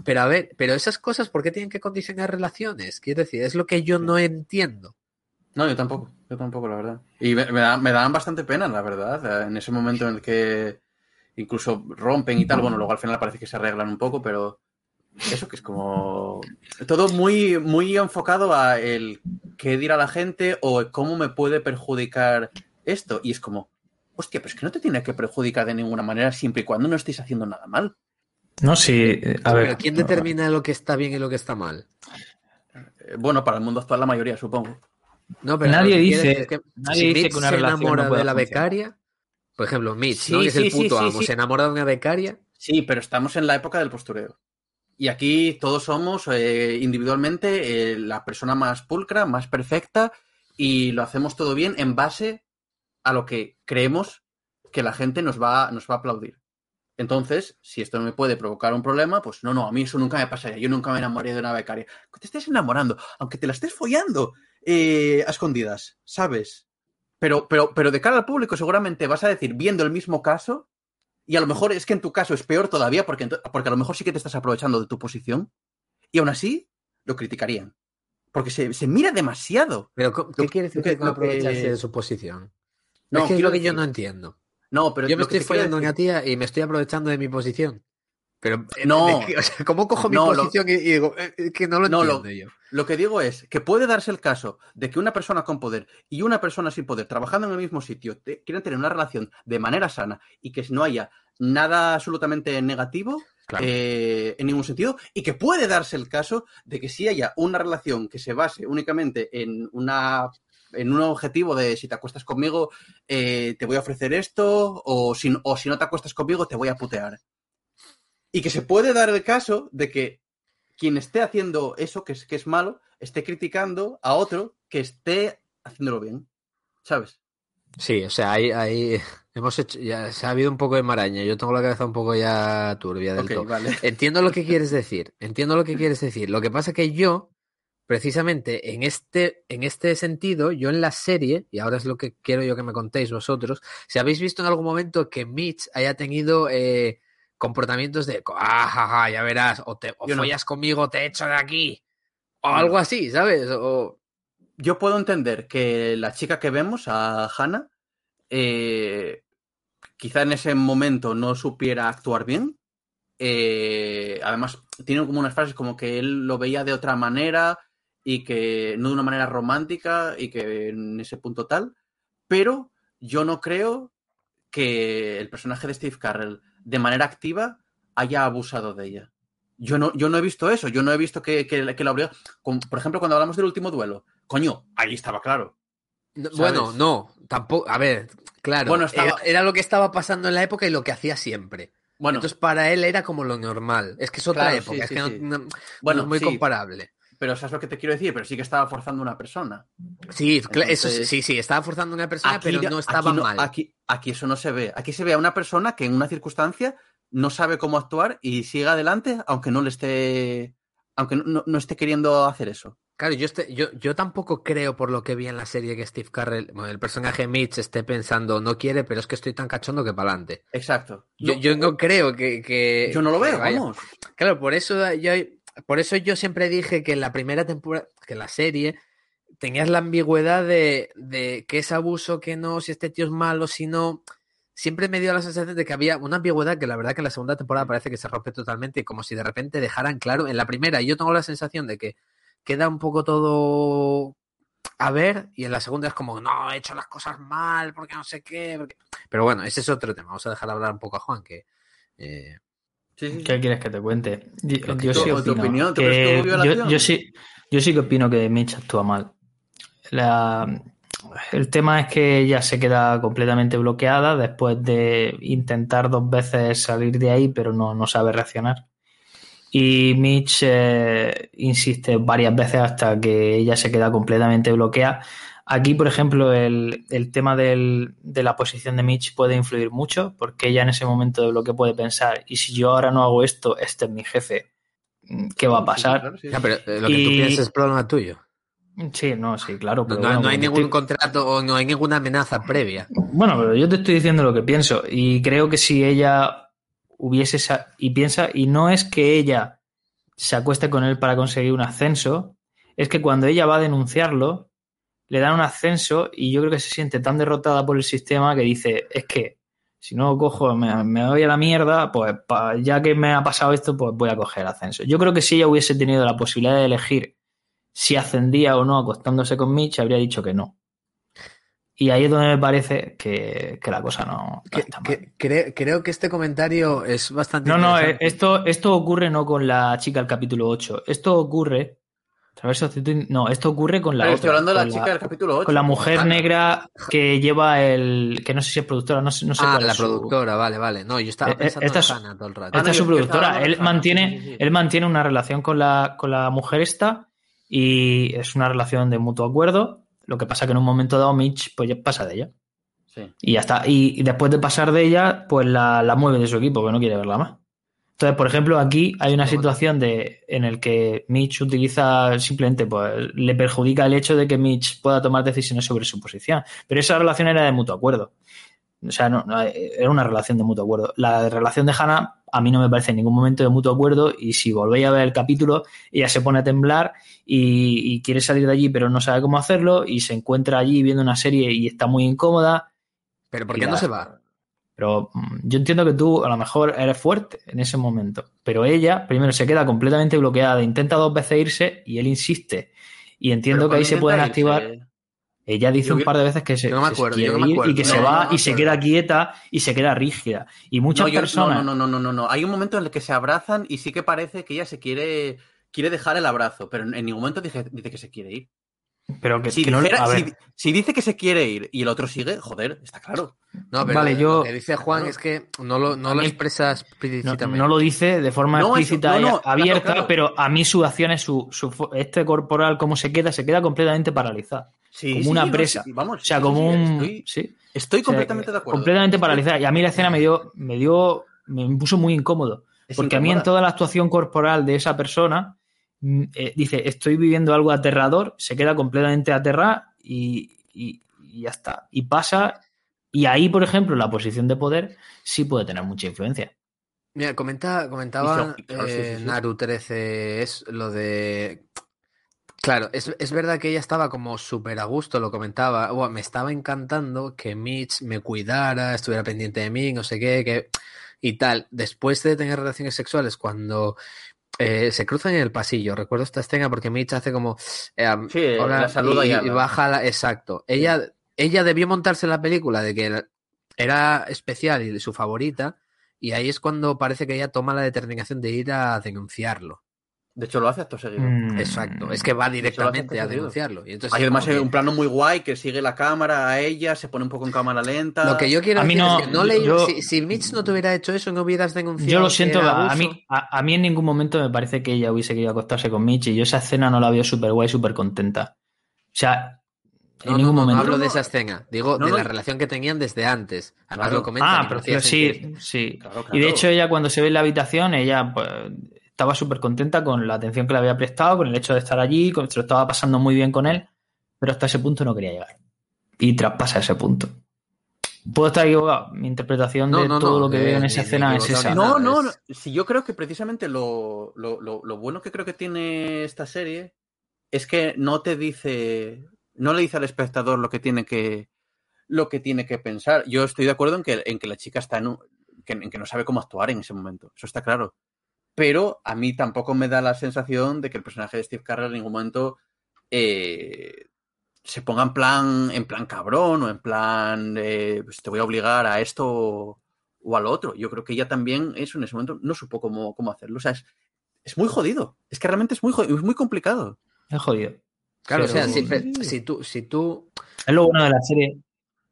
pero a ver, pero esas cosas, ¿por qué tienen que condicionar relaciones? Quiero decir, es lo que yo no entiendo. No, yo tampoco, yo tampoco, la verdad. Y me, da, me dan bastante pena, la verdad, en ese momento en el que incluso rompen y tal. Bueno, luego al final parece que se arreglan un poco, pero eso que es como todo muy, muy enfocado a el qué dirá la gente o cómo me puede perjudicar esto. Y es como, hostia, pero es que no te tiene que perjudicar de ninguna manera siempre y cuando no estés haciendo nada mal. No, sí, a ver. ¿quién determina lo que está bien y lo que está mal? Eh, bueno, para el mundo actual la mayoría, supongo. No, pero nadie dice, que, nadie dice que una se enamora de la becaria. Por ejemplo, Mitch, ¿no? que es el puto amo, se enamora de una becaria. Sí, pero estamos en la época del postureo. Y aquí todos somos eh, individualmente eh, la persona más pulcra, más perfecta, y lo hacemos todo bien en base a lo que creemos que la gente nos va, nos va a aplaudir. Entonces, si esto me puede provocar un problema, pues no, no, a mí eso nunca me pasaría. Yo nunca me enamoré de una becaria. Te estés enamorando, aunque te la estés follando eh, a escondidas, ¿sabes? Pero, pero, pero de cara al público seguramente vas a decir, viendo el mismo caso, y a lo mejor es que en tu caso es peor todavía porque, porque a lo mejor sí que te estás aprovechando de tu posición. Y aún así lo criticarían. Porque se, mira demasiado. Pero ¿qué quiere decir que, aprovecharse de su posición? No, es que es lo que yo no entiendo. No, pero yo me estoy follando a una tía y me estoy aprovechando de mi posición. Pero eh, no, ¿cómo cojo mi posición y, digo eh, que no lo entiendo lo, yo? Lo que digo es que puede darse el caso de que una persona con poder y una persona sin poder, trabajando en el mismo sitio, quieran tener una relación de manera sana y que no haya nada absolutamente negativo eh, en ningún sentido, y que puede darse el caso de que si haya una relación que se base únicamente en una en un objetivo de si te acuestas conmigo, te voy a ofrecer esto, o si, o si no te acuestas conmigo, te voy a putear. Y que se puede dar el caso de que quien esté haciendo eso, que es, que es malo, esté criticando a otro que esté haciéndolo bien. ¿Sabes? Sí, o sea, ahí, ahí hemos hecho, ya se ha habido un poco de maraña. Yo tengo la cabeza un poco ya turbia del todo. Entiendo lo que quieres decir. Entiendo lo que quieres decir. Lo que pasa que yo, precisamente en este, en este sentido, yo en la serie, y ahora es lo que quiero yo que me contéis vosotros, si habéis visto en algún momento que Mitch haya tenido eh, comportamientos de, ah, ya verás, o, te, o follas conmigo, te echo de aquí, o algo así, ¿sabes? O... yo puedo entender que la chica que vemos, a Hannah, eh, quizá en ese momento no supiera actuar bien. Eh, además, tiene como unas frases como que él lo veía de otra manera y que no de una manera romántica y que en ese punto tal. Pero yo no creo que el personaje de Steve Carrell de manera activa haya abusado de ella. Yo no, yo no he visto eso, yo no he visto que, que, que la obligó. Por ejemplo, cuando hablamos del último duelo, coño, ahí estaba claro. bueno, no, tampoco. A ver, claro. Bueno, era, lo que estaba pasando en la época y lo que hacía siempre. Bueno, Entonces, para él era como lo normal. Es que es otra época, es que no, bueno, es muy comparable. Pero sabes lo que te quiero decir, pero sí que estaba forzando una persona. Sí, eso sí, sí, estaba forzando una persona, pero no estaba mal. Aquí, aquí eso no se ve. Aquí se ve a una persona que en una circunstancia no sabe cómo actuar y sigue adelante, aunque no le esté. aunque no esté queriendo hacer eso. Claro, yo, este, yo, yo tampoco creo por lo que vi en la serie que Steve Carrell, el personaje Mitch, esté pensando, no quiere, pero es que estoy tan cachondo que para adelante. Exacto. Yo no, yo no creo que, Yo no lo veo, vamos. Claro, por eso yo, por eso yo siempre dije que en la primera temporada, que la serie, tenías la ambigüedad de, de que es abuso, que no, si este tío es malo, si no. Siempre me dio la sensación de que había una ambigüedad que la verdad que en la segunda temporada parece que se rompe totalmente, como si de repente dejaran claro. En la primera, yo tengo la sensación de que queda un poco todo a ver y en la segunda es como, no, he hecho las cosas mal porque no sé qué. Pero bueno, ese es otro tema. Vamos a dejar hablar un poco a Juan, que... Eh, ¿Qué quieres que te cuente? Yo, sí opino que, yo, sí, yo sí que opino que Mitch actúa mal. el tema es que ella se queda completamente bloqueada después de intentar dos veces salir de ahí, pero no, no sabe reaccionar. Y Mitch eh, insiste varias veces hasta que ella se queda completamente bloqueada. Aquí, por ejemplo, el, tema de la posición de Mitch puede influir mucho, porque ella en ese momento de bloqueo puede pensar, y si yo ahora no hago esto, este es mi jefe, ¿qué va a pasar? pero eh, lo que tú piensas es problema tuyo. Sí, no, sí, claro. no, hay ningún contrato o no hay ninguna amenaza previa. Bueno, pero yo te estoy diciendo lo que pienso, y creo que si ella hubiese y piensa, y no es que ella se acueste con él para conseguir un ascenso, es que cuando ella va a denunciarlo, le dan un ascenso y yo creo que se siente tan derrotada por el sistema que dice, es que si no cojo, me, me voy a la mierda, pues ya que me ha pasado esto, pues voy a coger el ascenso. Yo creo que si ella hubiese tenido la posibilidad de elegir si ascendía o no acostándose con Mitch, habría dicho que no. Y ahí es donde me parece que, la cosa no, está mal. creo, que este comentario es bastante. No, no, eh, esto, esto ocurre no con la chica del capítulo 8. Esto ocurre. No, esto ocurre con la. estoy hablando de la chica del capítulo 8. Con la mujer negra que lleva el. que no sé si es productora, no sé, no sé ah, la productora, vale, vale. No, yo estaba eh, eh, pensando esta en todo el rato. Esta es su productora. Él mantiene, él mantiene una relación con la, con la mujer esta y es una relación de mutuo acuerdo lo que pasa que en un momento dado Mitch pues ya pasa de ella. Sí. Y ya está. Y, después de pasar de ella, pues la, la, mueve de su equipo, que no quiere verla más. Entonces, por ejemplo, aquí hay una situación de, en el que Mitch utiliza simplemente, pues le perjudica el hecho de que Mitch pueda tomar decisiones sobre su posición. Pero esa relación era de mutuo acuerdo. O sea, no, era una relación de mutuo acuerdo. La relación de Hannah a mí no me parece en ningún momento de mutuo acuerdo y si volvéis a ver el capítulo, ella se pone a temblar y, quiere salir de allí pero no sabe cómo hacerlo y se encuentra allí viendo una serie y está muy incómoda. ¿Pero por qué no se va? Pero mm, yo entiendo que tú a lo mejor eres fuerte en ese momento, pero ella primero se queda completamente bloqueada, intenta dos veces irse y él insiste. Y entiendo que ahí se pueden activar... Ella dice un par de veces que se, quiere y que se va y se queda quieta y se queda rígida. Y muchas personas. No, no, no, no, no, Hay un momento en el que se abrazan y sí que parece que ella se quiere, quiere dejar el abrazo, pero en ningún momento dice, dice que se quiere ir. Pero que, si, no, si, dice que se quiere ir y el otro sigue, joder, está claro. No, pero vale, yo, lo que dice Juan es que no lo, no lo expresa explícitamente. No, lo dice de forma explícita y abierta, pero a mí su acción es su, su, este corporal, cómo se queda, se queda completamente paralizada como una presa. vamos, o sea, como un. Estoy, estoy completamente de acuerdo. Completamente paralizada. Y a mí la escena me dio, me dio, me puso muy incómodo. porque a mí en toda la actuación corporal de esa persona, eh, dice, estoy viviendo algo aterrador, se queda completamente aterrada y, y, ya está. Y pasa. Y ahí, por ejemplo, la posición de poder sí puede tener mucha influencia. Mira, comenta, comentaba eh, Naru 13, es lo de Claro, es, es, verdad que ella estaba como súper a gusto, lo comentaba. me estaba encantando que Mitch me cuidara, estuviera pendiente de mí, no sé qué, que, y tal. Después de tener relaciones sexuales, cuando eh, se cruzan en el pasillo, recuerdo esta escena porque Mitch hace como. Eh, sí, la saluda y, y, baja la. Exacto. Ella, ella debió montarse la película de que era especial y su favorita, y ahí es cuando parece que ella toma la determinación de ir a denunciarlo. De hecho, lo hace acto seguido. Mm. Exacto. Es que va directamente a denunciarlo. Y entonces, Hay además un plano muy guay que sigue la cámara a ella, se pone un poco en cámara lenta. Lo que yo quiero decir es que no leí, si, si, Mitch no te hubiera hecho eso, no hubieras denunciado. Yo lo siento, a mí, a, mí en ningún momento me parece que ella hubiese querido acostarse con Mitch y yo esa escena no la veo súper guay, súper contenta. O sea, en ningún no, momento. No hablo de esa escena, digo de la relación que tenían desde antes. Además lo comentan. Ah, pero sí, sí. Y de hecho, ella cuando se ve en la habitación, ella pues, estaba súper contenta con la atención que le había prestado, con el hecho de estar allí, se lo estaba pasando muy bien con él, pero hasta ese punto no quería llegar. Y traspasa ese punto. Puedo estar equivocado. Mi interpretación de todo lo que veo en esa escena es esa. No, no, no. Si yo creo que precisamente lo, lo, lo, lo, bueno que creo que tiene esta serie es que no te dice. No le dice al espectador lo que tiene que. lo que tiene que pensar. Yo estoy de acuerdo en que, en que la chica está en, un, que, en que no sabe cómo actuar en ese momento. Eso está claro pero a mí tampoco me da la sensación de que el personaje de Steve Carell en ningún momento eh, se ponga en plan, en plan cabrón o en plan eh, pues te voy a obligar a esto o, o a lo otro. Yo creo que ella también eso en ese momento no supo cómo, cómo hacerlo. O sea, es, es, muy jodido. Es que realmente es muy, es muy complicado. Es jodido. Claro, pero, o sea, si, si, tú, si tú... Es lo bueno de la serie,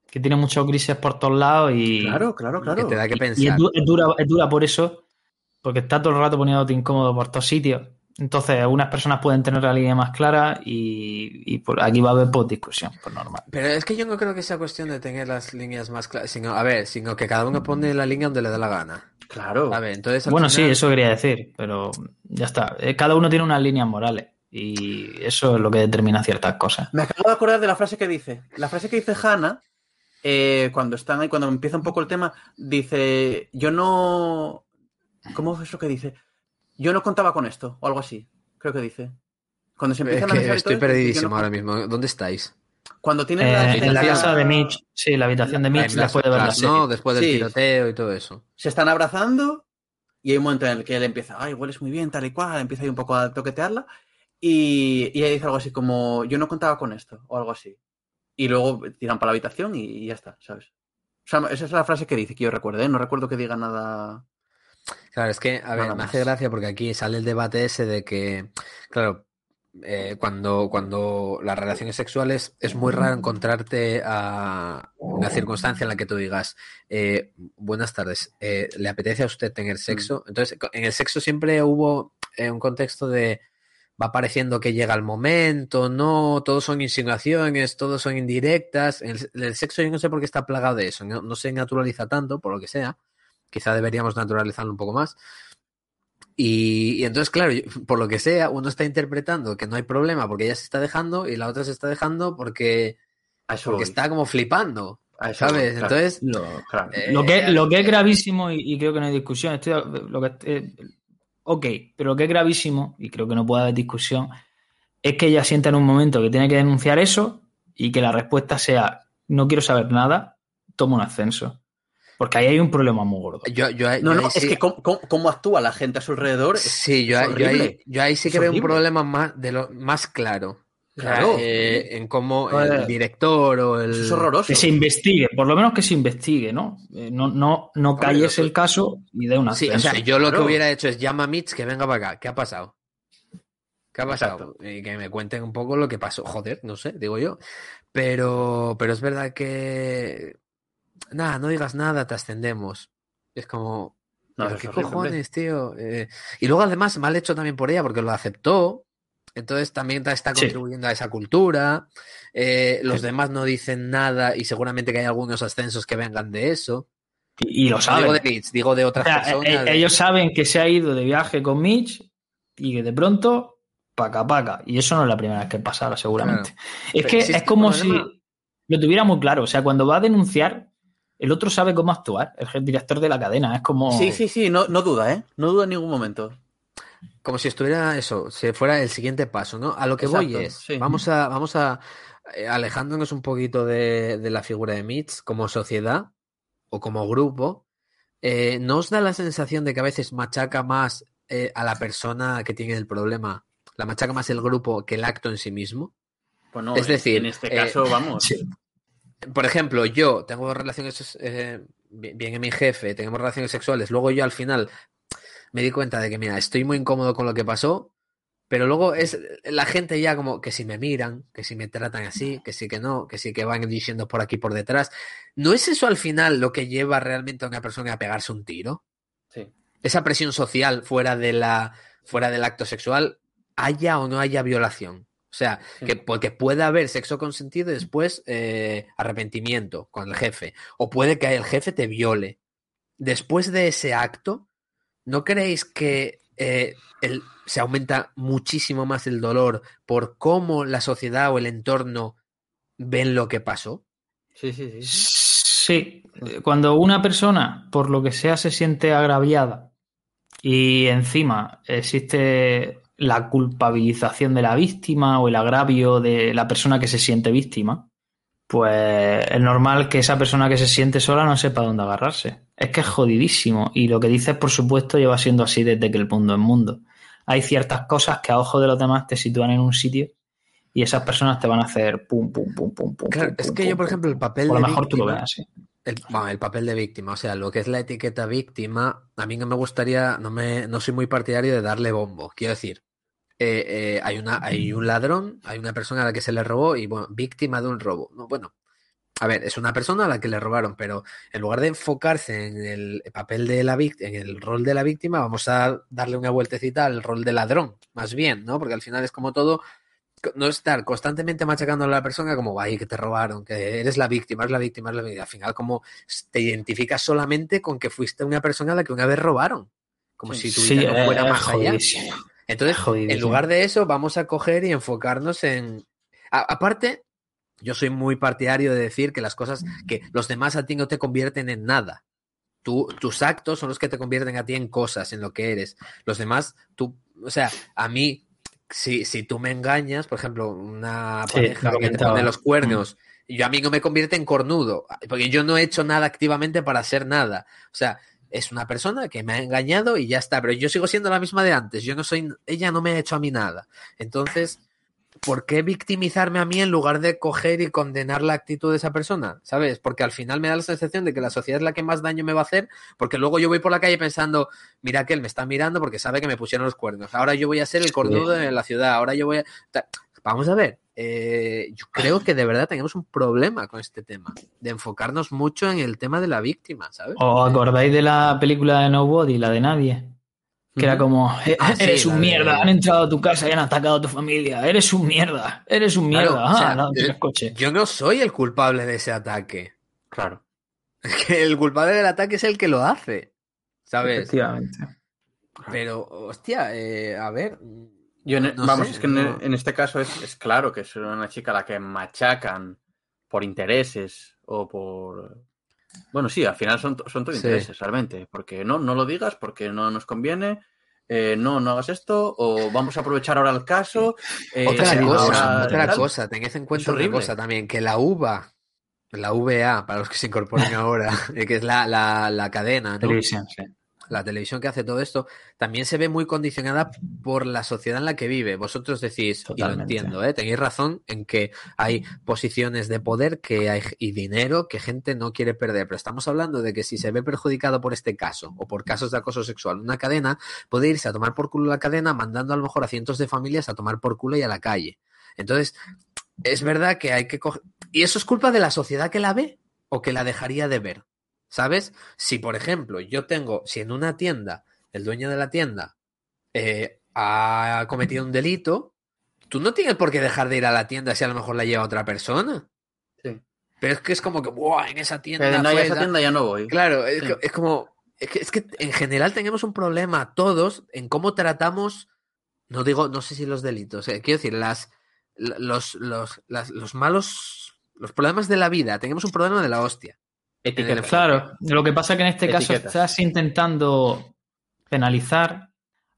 que tiene muchos grises por todos lados y... Claro, claro, claro. Que te da que pensar. Y, y es, dura, es dura por eso porque está todo el rato poniéndote incómodo por todos sitios. Entonces, algunas personas pueden tener la línea más clara y, y por aquí va a haber pues, discusión, por normal. Pero es que yo no creo que sea cuestión de tener las líneas más claras, sino, a ver, sino que cada uno pone la línea donde le da la gana. Claro. A ver, entonces, bueno, final... sí, eso quería decir, pero ya está. Eh, Cada uno tiene unas líneas morales y eso es lo que determina ciertas cosas. Me acabo de acordar de la frase que dice. La frase que dice Hannah, eh, cuando están ahí, cuando empieza un poco el tema, dice, yo no ¿Cómo es eso que dice? Yo no contaba con esto, o algo así. Creo que dice. Cuando se empiezan es que a Estoy perdidísimo no... ahora mismo. ¿Dónde estáis? Cuando tienen eh, la, en la casa de Mitch, sí, la habitación de Mitch, después de ver la serie. No, después del sí. tiroteo y todo eso. Se están abrazando y hay un momento en el que él empieza, ay, hueles muy bien, tal y cual, empieza ahí un poco a toquetearla y, y ella dice algo así como, yo no contaba con esto, o algo así. Y luego tiran para la habitación y, y ya está, ¿sabes? O sea, esa es la frase que dice, que yo recuerdo, ¿eh? No recuerdo que diga nada Claro, es que, a ver, Nada me hace gracia porque aquí sale el debate ese de que, claro, eh, cuando, cuando las relaciones sexuales es muy raro encontrarte a una circunstancia en la que tú digas, eh, buenas tardes, eh, ¿le apetece a usted tener sexo? Entonces, en el sexo siempre hubo eh, un contexto de va pareciendo que llega el momento, no, todos son insinuaciones, todos son indirectas. El, el sexo yo no sé por qué está plagado de eso, no, no se naturaliza tanto, por lo que sea quizá deberíamos naturalizarlo un poco más. Y, y, entonces, claro, por lo que sea, uno está interpretando que no hay problema porque ella se está dejando y la otra se está dejando porque, porque está como flipando. ¿Sabes? Claro. Entonces. Lo, claro. eh, lo, que, lo que es gravísimo, y, y, creo que no hay discusión, estoy, lo que, eh, ok, pero lo que es gravísimo, y creo que no puede haber discusión, es que ella sienta en un momento que tiene que denunciar eso y que la respuesta sea: no quiero saber nada, tomo un ascenso. Porque ahí hay un problema muy gordo. Yo, yo, no, yo no, es sí, que cómo, cómo, cómo, actúa la gente a su alrededor. Sí, yo, yo, ahí, yo ahí sí que veo un problema más, de lo, más claro. Claro. Eh, en cómo el director o el. Es horroroso. Que se investigue, por lo menos que se investigue, ¿no? Eh, no, no, no calles el caso y dé una. Sí, o sea, yo lo claro. que hubiera hecho es llama a Mitch que venga para acá. ¿Qué ha pasado? ¿Qué ha pasado? Exacto. Y que me cuenten un poco lo que pasó. Joder, no sé, digo yo. Pero, pero es verdad que nada, no digas nada, te ascendemos. Es como, no, ¿qué cojones, tío? Eh, y luego además mal hecho también por ella porque lo aceptó. Entonces también está contribuyendo sí. a esa cultura. Eh, los sí. demás no dicen nada y seguramente que hay algunos ascensos que vengan de eso. Y, y lo saben. Digo de Mitch, digo de otras o sea, personas. Eh, de... Ellos saben que se ha ido de viaje con Mitch y que de pronto, paca, paca. Y eso no es la primera vez que pasara, seguramente. Claro. Es Pero que es como si lo tuviera muy claro. O sea, cuando va a denunciar, el otro sabe cómo actuar, el director de la cadena, es como... Sí, sí, sí, no, no duda, ¿eh? No duda en ningún momento. como si estuviera eso, si fuera el siguiente paso, ¿no? A lo que voy es, vamos a, vamos a, eh, alejándonos un poquito de, la figura de Mitch como sociedad o como grupo, eh, ¿no os da la sensación de que a veces machaca más eh, a la persona que tiene el problema, la machaca más el grupo que el acto en sí mismo? Bueno, es decir, en este caso, vamos. Por ejemplo, yo tengo relaciones, bien en mi jefe, tenemos relaciones sexuales, luego yo al final me di cuenta de que, mira, estoy muy incómodo con lo que pasó, pero luego es la gente ya como que si me miran, que si me tratan así, que sí que no, que sí que van diciendo por aquí por detrás. ¿No es eso al final lo que lleva realmente a una persona a pegarse un tiro? Sí. Esa presión social fuera de la fuera del acto sexual, haya o no haya violación. O sea, que porque puede haber sexo consentido y después eh, arrepentimiento con el jefe. O puede que el jefe te viole. Después de ese acto, ¿no creéis que eh, se aumenta muchísimo más el dolor por cómo la sociedad o el entorno ven lo que pasó. Sí, sí, sí. Sí, cuando una persona, por lo que sea, se siente agraviada y encima existe la culpabilización de la víctima o el agravio de la persona que se siente víctima, pues es normal que esa persona que se siente sola no sepa dónde agarrarse. Es que es jodidísimo. Y lo que dices, por supuesto, lleva siendo así desde que el mundo es mundo. Hay ciertas cosas que a ojo de los demás te sitúan en un sitio y esas personas te van a hacer pum, pum, pum, pum, pum. Claro, es que yo, por ejemplo, el papel. A lo mejor tú lo veas así. El, el, papel de víctima, o sea, lo que es la etiqueta víctima, a mí no me gustaría, no me, no soy muy partidario de darle bombo. Quiero decir, eh, eh, hay, una, hay un ladrón, hay una persona a la que se le robó y, bueno, víctima de un robo. No, bueno, a ver, es una persona a la que le robaron, pero en lugar de enfocarse en el papel de la víctima, en el rol de la víctima, vamos a darle una vueltecita al rol de ladrón, más bien, ¿no? Porque al final es como todo, no estar constantemente machacando a la persona como, ay, que te robaron, que eres la víctima, es la víctima, es la víctima. Al final, como te identificas solamente con que fuiste una persona a la que una vez robaron. Como si tu vida no fuera más allá. Entonces, en lugar de eso, vamos a coger y enfocarnos en. aparte, yo soy muy partidario de decir que las cosas, que los demás a ti no te convierten en nada. Tú, tus actos son los que te convierten a ti en cosas, en lo que eres. Los demás, tú, o sea, a mí, si, si tú me engañas, por ejemplo, una pareja que te pone los cuernos, y yo a mí no me convierte en cornudo, porque yo no he hecho nada activamente para hacer nada. O sea, es una persona que me ha engañado y ya está, pero yo sigo siendo la misma de antes. Yo no soy, ella no me ha hecho a mí nada. Entonces, ¿por qué victimizarme a mí en lugar de coger y condenar la actitud de esa persona? ¿Sabes? Porque al final me da la sensación de que la sociedad es la que más daño me va a hacer, porque luego yo voy por la calle pensando, mira que él me está mirando porque sabe que me pusieron los cuernos, ahora yo voy a ser el cornudo de la ciudad, ahora yo voy a... Vamos a ver, eh, yo creo que de verdad tenemos un problema con este tema, de enfocarnos mucho en el tema de la víctima, ¿sabes? ¿Os acordáis de la película de Nobody, la de Nadie? Que era como, eh, ah, eres un mierda, han entrado a tu casa y han atacado a tu familia, eres un mierda, eres un mierda. Ah, coche. Yo no soy el culpable de ese ataque. Claro. que el culpable del ataque es el que lo hace, ¿sabes? Efectivamente. Pero, hostia, eh, a ver. Yo vamos, es que en, este caso es, claro que es una chica a la que machacan por intereses o por. Bueno, sí, al final son, son todos intereses, realmente. Porque no, no lo digas, porque no nos conviene. Eh, no, no hagas esto, o vamos a aprovechar ahora el caso. Eh, otra cosa, otra cosa, tengáis en cuenta otra cosa también, que la UVA, la VA, para los que se incorporen ahora, que es la, la, la cadena, ¿no? Televisión, sí la televisión que hace todo esto, también se ve muy condicionada por la sociedad en la que vive. Vosotros decís, y lo entiendo, ¿eh? tenéis razón en que hay posiciones de poder que hay, y dinero que gente no quiere perder, pero estamos hablando de que si se ve perjudicado por este caso o por casos de acoso sexual, una cadena puede irse a tomar por culo la cadena mandando a lo mejor a cientos de familias a tomar por culo y a la calle. Entonces, es verdad que hay que coger... ¿Y eso es culpa de la sociedad que la ve o que la dejaría de ver? ¿Sabes? Si, por ejemplo, yo tengo, si en una tienda el dueño de la tienda eh, ha cometido un delito, tú no tienes por qué dejar de ir a la tienda si a lo mejor la lleva otra persona. Sí. Pero es que es como que, ¡buah! En esa tienda. en esa tienda ya no voy. Claro, es, como. Es que, es que en general tenemos un problema todos en cómo tratamos. No digo, no sé si los delitos, eh, quiero decir, las, los, los, los malos. Los problemas de la vida. Tenemos un problema de la hostia. Claro, lo que pasa es que en este caso estás intentando penalizar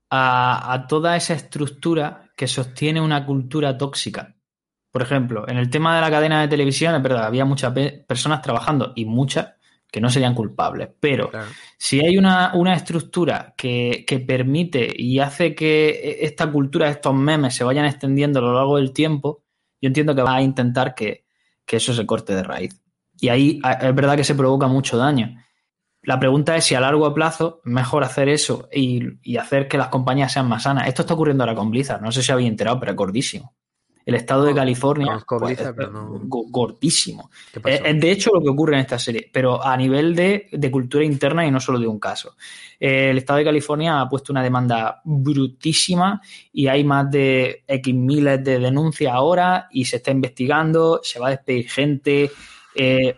a, toda esa estructura que sostiene una cultura tóxica. Por ejemplo, en el tema de la cadena de televisión, es verdad, había muchas personas trabajando y muchas que no serían culpables. Pero si hay una, estructura que, permite y hace que esta cultura, estos memes se vayan extendiendo a lo largo del tiempo, yo entiendo que va a intentar que, que eso se corte de raíz. Y ahí es verdad que se provoca mucho daño. La pregunta es si a largo plazo es mejor hacer eso y, hacer que las compañías sean más sanas. Esto está ocurriendo ahora con Blizzard, no sé si había enterado, pero es gordísimo. El estado de California pues, es gordísimo. Es, de hecho lo que ocurre en esta serie, pero a nivel de, cultura interna y no solo de un caso. el estado de California ha puesto una demanda brutísima y hay más de X miles de denuncias ahora y se está investigando, se va a despedir gente. Eh,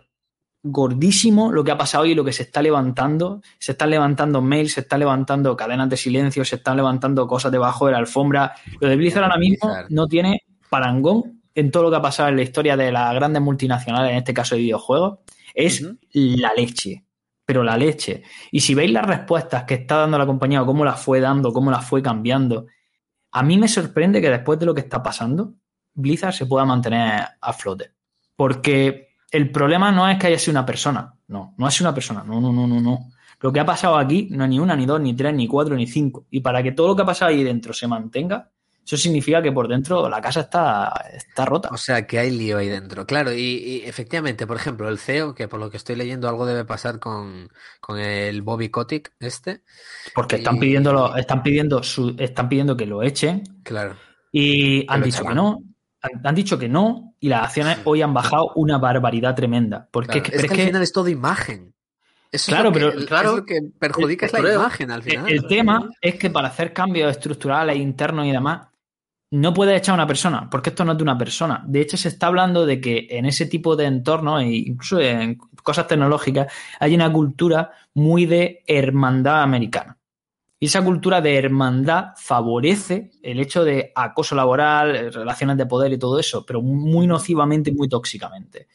gordísimo lo que ha pasado y lo que se está levantando. Se están levantando mails, se están levantando cadenas de silencio, se están levantando cosas debajo de la alfombra. Lo de Blizzard ahora mismo no tiene parangón en todo lo que ha pasado en la historia de las grandes multinacionales, en este caso de videojuegos. Es la leche. Pero la leche. Y si veis las respuestas que está dando la compañía, o cómo las fue dando, cómo las fue cambiando, a mí me sorprende que después de lo que está pasando, Blizzard se pueda mantener a flote. Porque el problema no es que haya sido una persona, no, no ha sido una persona, no, no, no, no, no. Lo que ha pasado aquí no es ni una, ni dos, ni tres, ni cuatro, ni cinco. Y para que todo lo que ha pasado ahí dentro se mantenga, eso significa que por dentro la casa está, está rota. O sea, que hay lío ahí dentro. Claro, y, efectivamente, por ejemplo, el CEO, que por lo que estoy leyendo algo debe pasar con, el Bobby Kotick este. Porque están pidiendo están pidiendo su, están pidiendo que lo echen. Claro. Y han dicho que no han, dicho que no y las acciones hoy han bajado una barbaridad tremenda. Porque es, que, al final es todo imagen. claro, pero claro, lo que perjudica es la imagen al final. El, tema es que para hacer cambios estructurales, internos y demás, no puede echar a una persona, porque esto no es de una persona. De hecho, se está hablando de que en ese tipo de entornos, e incluso en cosas tecnológicas, hay una cultura muy de hermandad americana. Y esa cultura de hermandad favorece el hecho de acoso laboral, eh, relaciones de poder y todo eso, pero muy nocivamente y muy tóxicamente.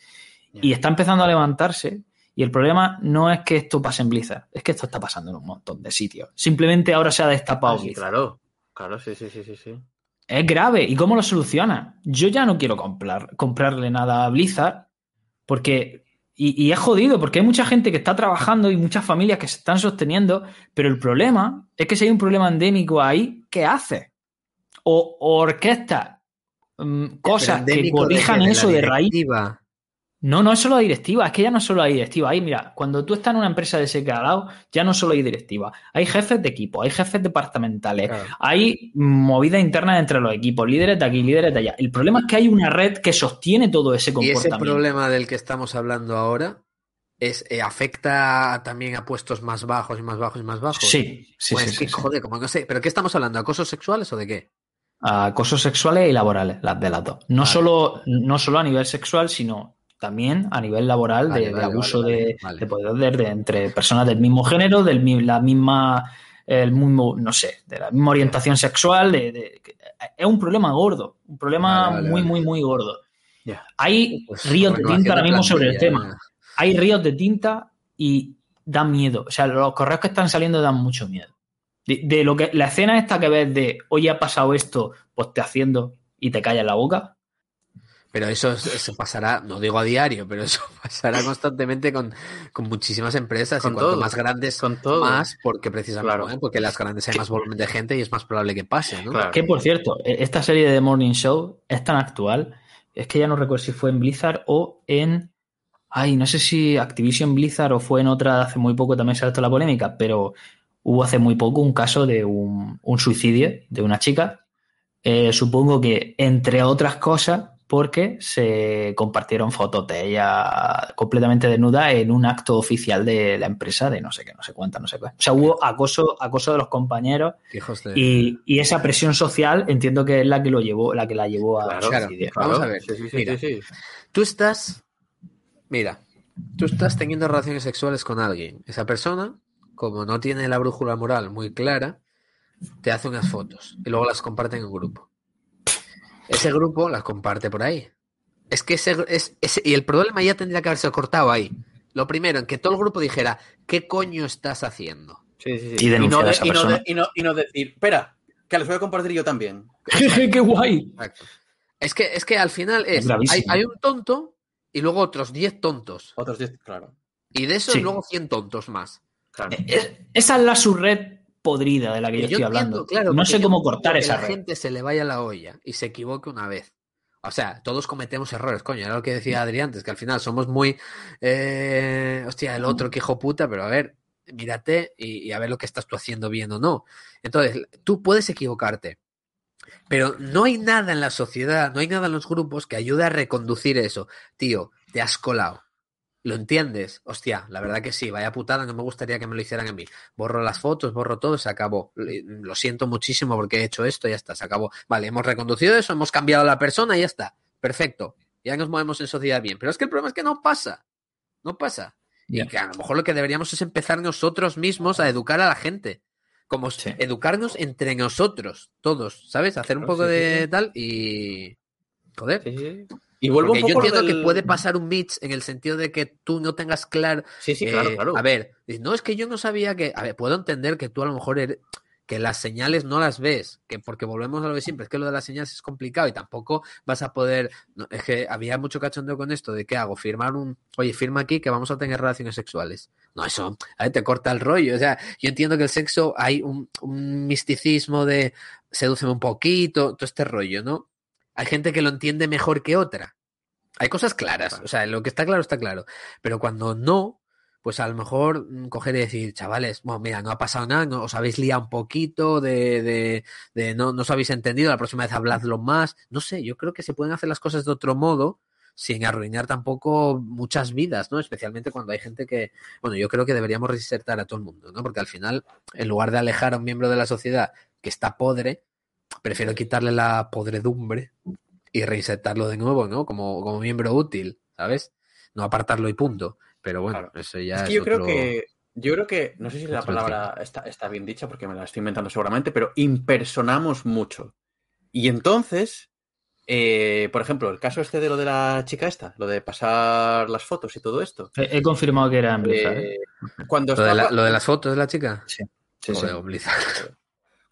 Y está empezando a levantarse. Y el problema no es que esto pase en Blizzard, es que esto está pasando en un montón de sitios. Simplemente ahora se ha destapado. Ah, claro, claro, sí, sí, sí, sí. Es grave. ¿Y cómo lo soluciona? Yo ya no quiero comprar, comprarle nada a Blizzard porque y, es jodido porque hay mucha gente que está trabajando y muchas familias que se están sosteniendo, pero el problema es que si hay un problema endémico ahí, ¿qué hace? O, orquesta mm, cosas que corrijan eso de raíz. No, no es solo la directiva, es que ya no es solo la directiva. Ahí, mira, cuando tú estás en una empresa de ese calado, ya no solo hay directiva. Hay jefes de equipo, hay jefes departamentales, hay movida interna entre los equipos, líderes de aquí, líderes de allá. El problema es que hay una red que sostiene todo ese comportamiento. Y ese problema del que estamos hablando ahora es, eh, afecta también a puestos más bajos y más bajos y más bajos. Sí, sí, pues sí, Joder, como no sé. ¿Pero qué estamos hablando? ¿Acosos sexuales o de qué? Acosos sexuales y laborales, las de las dos. No, solo, no solo a nivel sexual, sino también a nivel laboral de, abuso de, poder de, entre personas del mismo género, de la misma, el mismo, no sé, de la misma orientación sexual. es un problema gordo, un problema muy, muy, muy gordo. Hay pues, ríos de tinta ahora mismo sobre el tema. Hay ríos de tinta y dan miedo. O sea, los correos que están saliendo dan mucho miedo. De, lo que la escena esta que ves de hoy ha pasado esto, pues te haciendo y te callas la boca, pero eso, eso pasará, no digo a diario, pero eso pasará constantemente con, muchísimas empresas y cuanto más grandes con todo. más, porque precisamente porque las grandes hay más volumen de gente y es más probable que pase, ¿no? Que por cierto, e, esta serie de The Morning Show es tan actual, es que ya no recuerdo si fue en Blizzard o en ay, no sé si Activision Blizzard o fue en otra hace muy poco también se ha la polémica, pero hubo hace muy poco un caso de un, suicidio de una chica. Eh, supongo que, entre otras cosas, porque se compartieron fotos de ella completamente desnuda en un acto oficial de la empresa de no sé qué, no sé cuánta, no sé qué. O sea, hubo acoso, acoso de los compañeros y, esa presión social entiendo que es la que lo llevó, la que la llevó a claro, Vamos a ver. mira, tú estás, mira, tú estás teniendo relaciones sexuales con alguien. Esa persona, como no tiene la brújula moral muy clara, te hace unas fotos y luego las comparte en un grupo ese grupo las comparte por ahí. Es que ese, es, y el problema ya tendría que haberse cortado ahí. Lo primero, en que todo el grupo dijera, ¿qué coño estás haciendo? Sí, sí, sí. Y, no, y, no decir, espera, que les voy a compartir yo también. ¡Qué guay! Es que, es que al final es, hay, un tonto y luego otros 10 tontos. Otros 10, claro. Y de eso luego 100 tontos más. Esa es la subred podrida de la que yo, estoy hablando. Claro, no sé cómo cortar esa que la gente se le vaya la olla y se equivoque una vez. O sea, todos cometemos errores, coño. Era lo que decía Adrián antes, que al final somos muy. Eh, hostia, el otro que hijo puta, pero a ver, mírate y, a ver lo que estás tú haciendo bien o no. Entonces, tú puedes equivocarte, pero no hay nada en la sociedad, no hay nada en los grupos que ayude a reconducir eso. Tío, te has colado. ¿Lo entiendes? Hostia, la verdad que sí, vaya putada, no me gustaría que me lo hicieran a mí. Borro las fotos, borro todo, se acabó. Lo siento muchísimo porque he hecho esto, ya está, se acabó. Vale, hemos reconducido eso, hemos cambiado a la persona y ya está. Perfecto. Ya nos movemos en sociedad bien. Pero es que el problema es que no pasa. No pasa. Y que a lo mejor lo que deberíamos es empezar nosotros mismos a educar a la gente. Como educarnos entre nosotros, todos, ¿sabes? Hacer un poco de tal y. Joder. Y vuelvo Porque yo entiendo que puede pasar un mix en el sentido de que tú no tengas claro. Sí, sí, claro, claro. A ver, no es que yo no sabía que. A ver, puedo entender que tú a lo mejor eres, que las señales no las ves, que porque volvemos a lo de siempre, es que lo de las señales es complicado y tampoco vas a poder, es que había mucho cachondeo con esto de qué hago, firmar un, oye, firma aquí que vamos a tener relaciones sexuales. No, eso, a ver, te corta el rollo, o sea, yo entiendo que el sexo hay un, un misticismo de sedúceme un poquito, todo este rollo, ¿no? Hay gente que lo entiende mejor que otra. Hay cosas claras, o sea, lo que está claro está claro, pero cuando no, pues a lo mejor mm, coger y decir, chavales, bueno, mira, no ha pasado nada, no, os habéis liado un poquito, de, de, de no, no os habéis entendido, la próxima vez habladlo más. No sé, yo creo que se pueden hacer las cosas de otro modo sin arruinar tampoco muchas vidas, ¿no? Especialmente cuando hay gente que, bueno, yo creo que deberíamos reinsertar a todo el mundo, ¿no? Porque al final, en lugar de alejar a un miembro de la sociedad que está podre, prefiero quitarle la podredumbre y reinsertarlo de nuevo, ¿no? Como, como miembro útil, ¿sabes? No apartarlo y punto. Pero bueno, eso ya es, que yo creo que yo creo que, no sé si la palabra está, está, bien dicha porque me la estoy inventando seguramente, pero impersonamos mucho. Y entonces, eh, por ejemplo, el caso este de lo de la chica esta, lo de pasar las fotos y todo esto. He, confirmado que era en Blizzard. ¿eh? Eh, cuando ¿Lo, de las fotos de la chica? Sí. sí,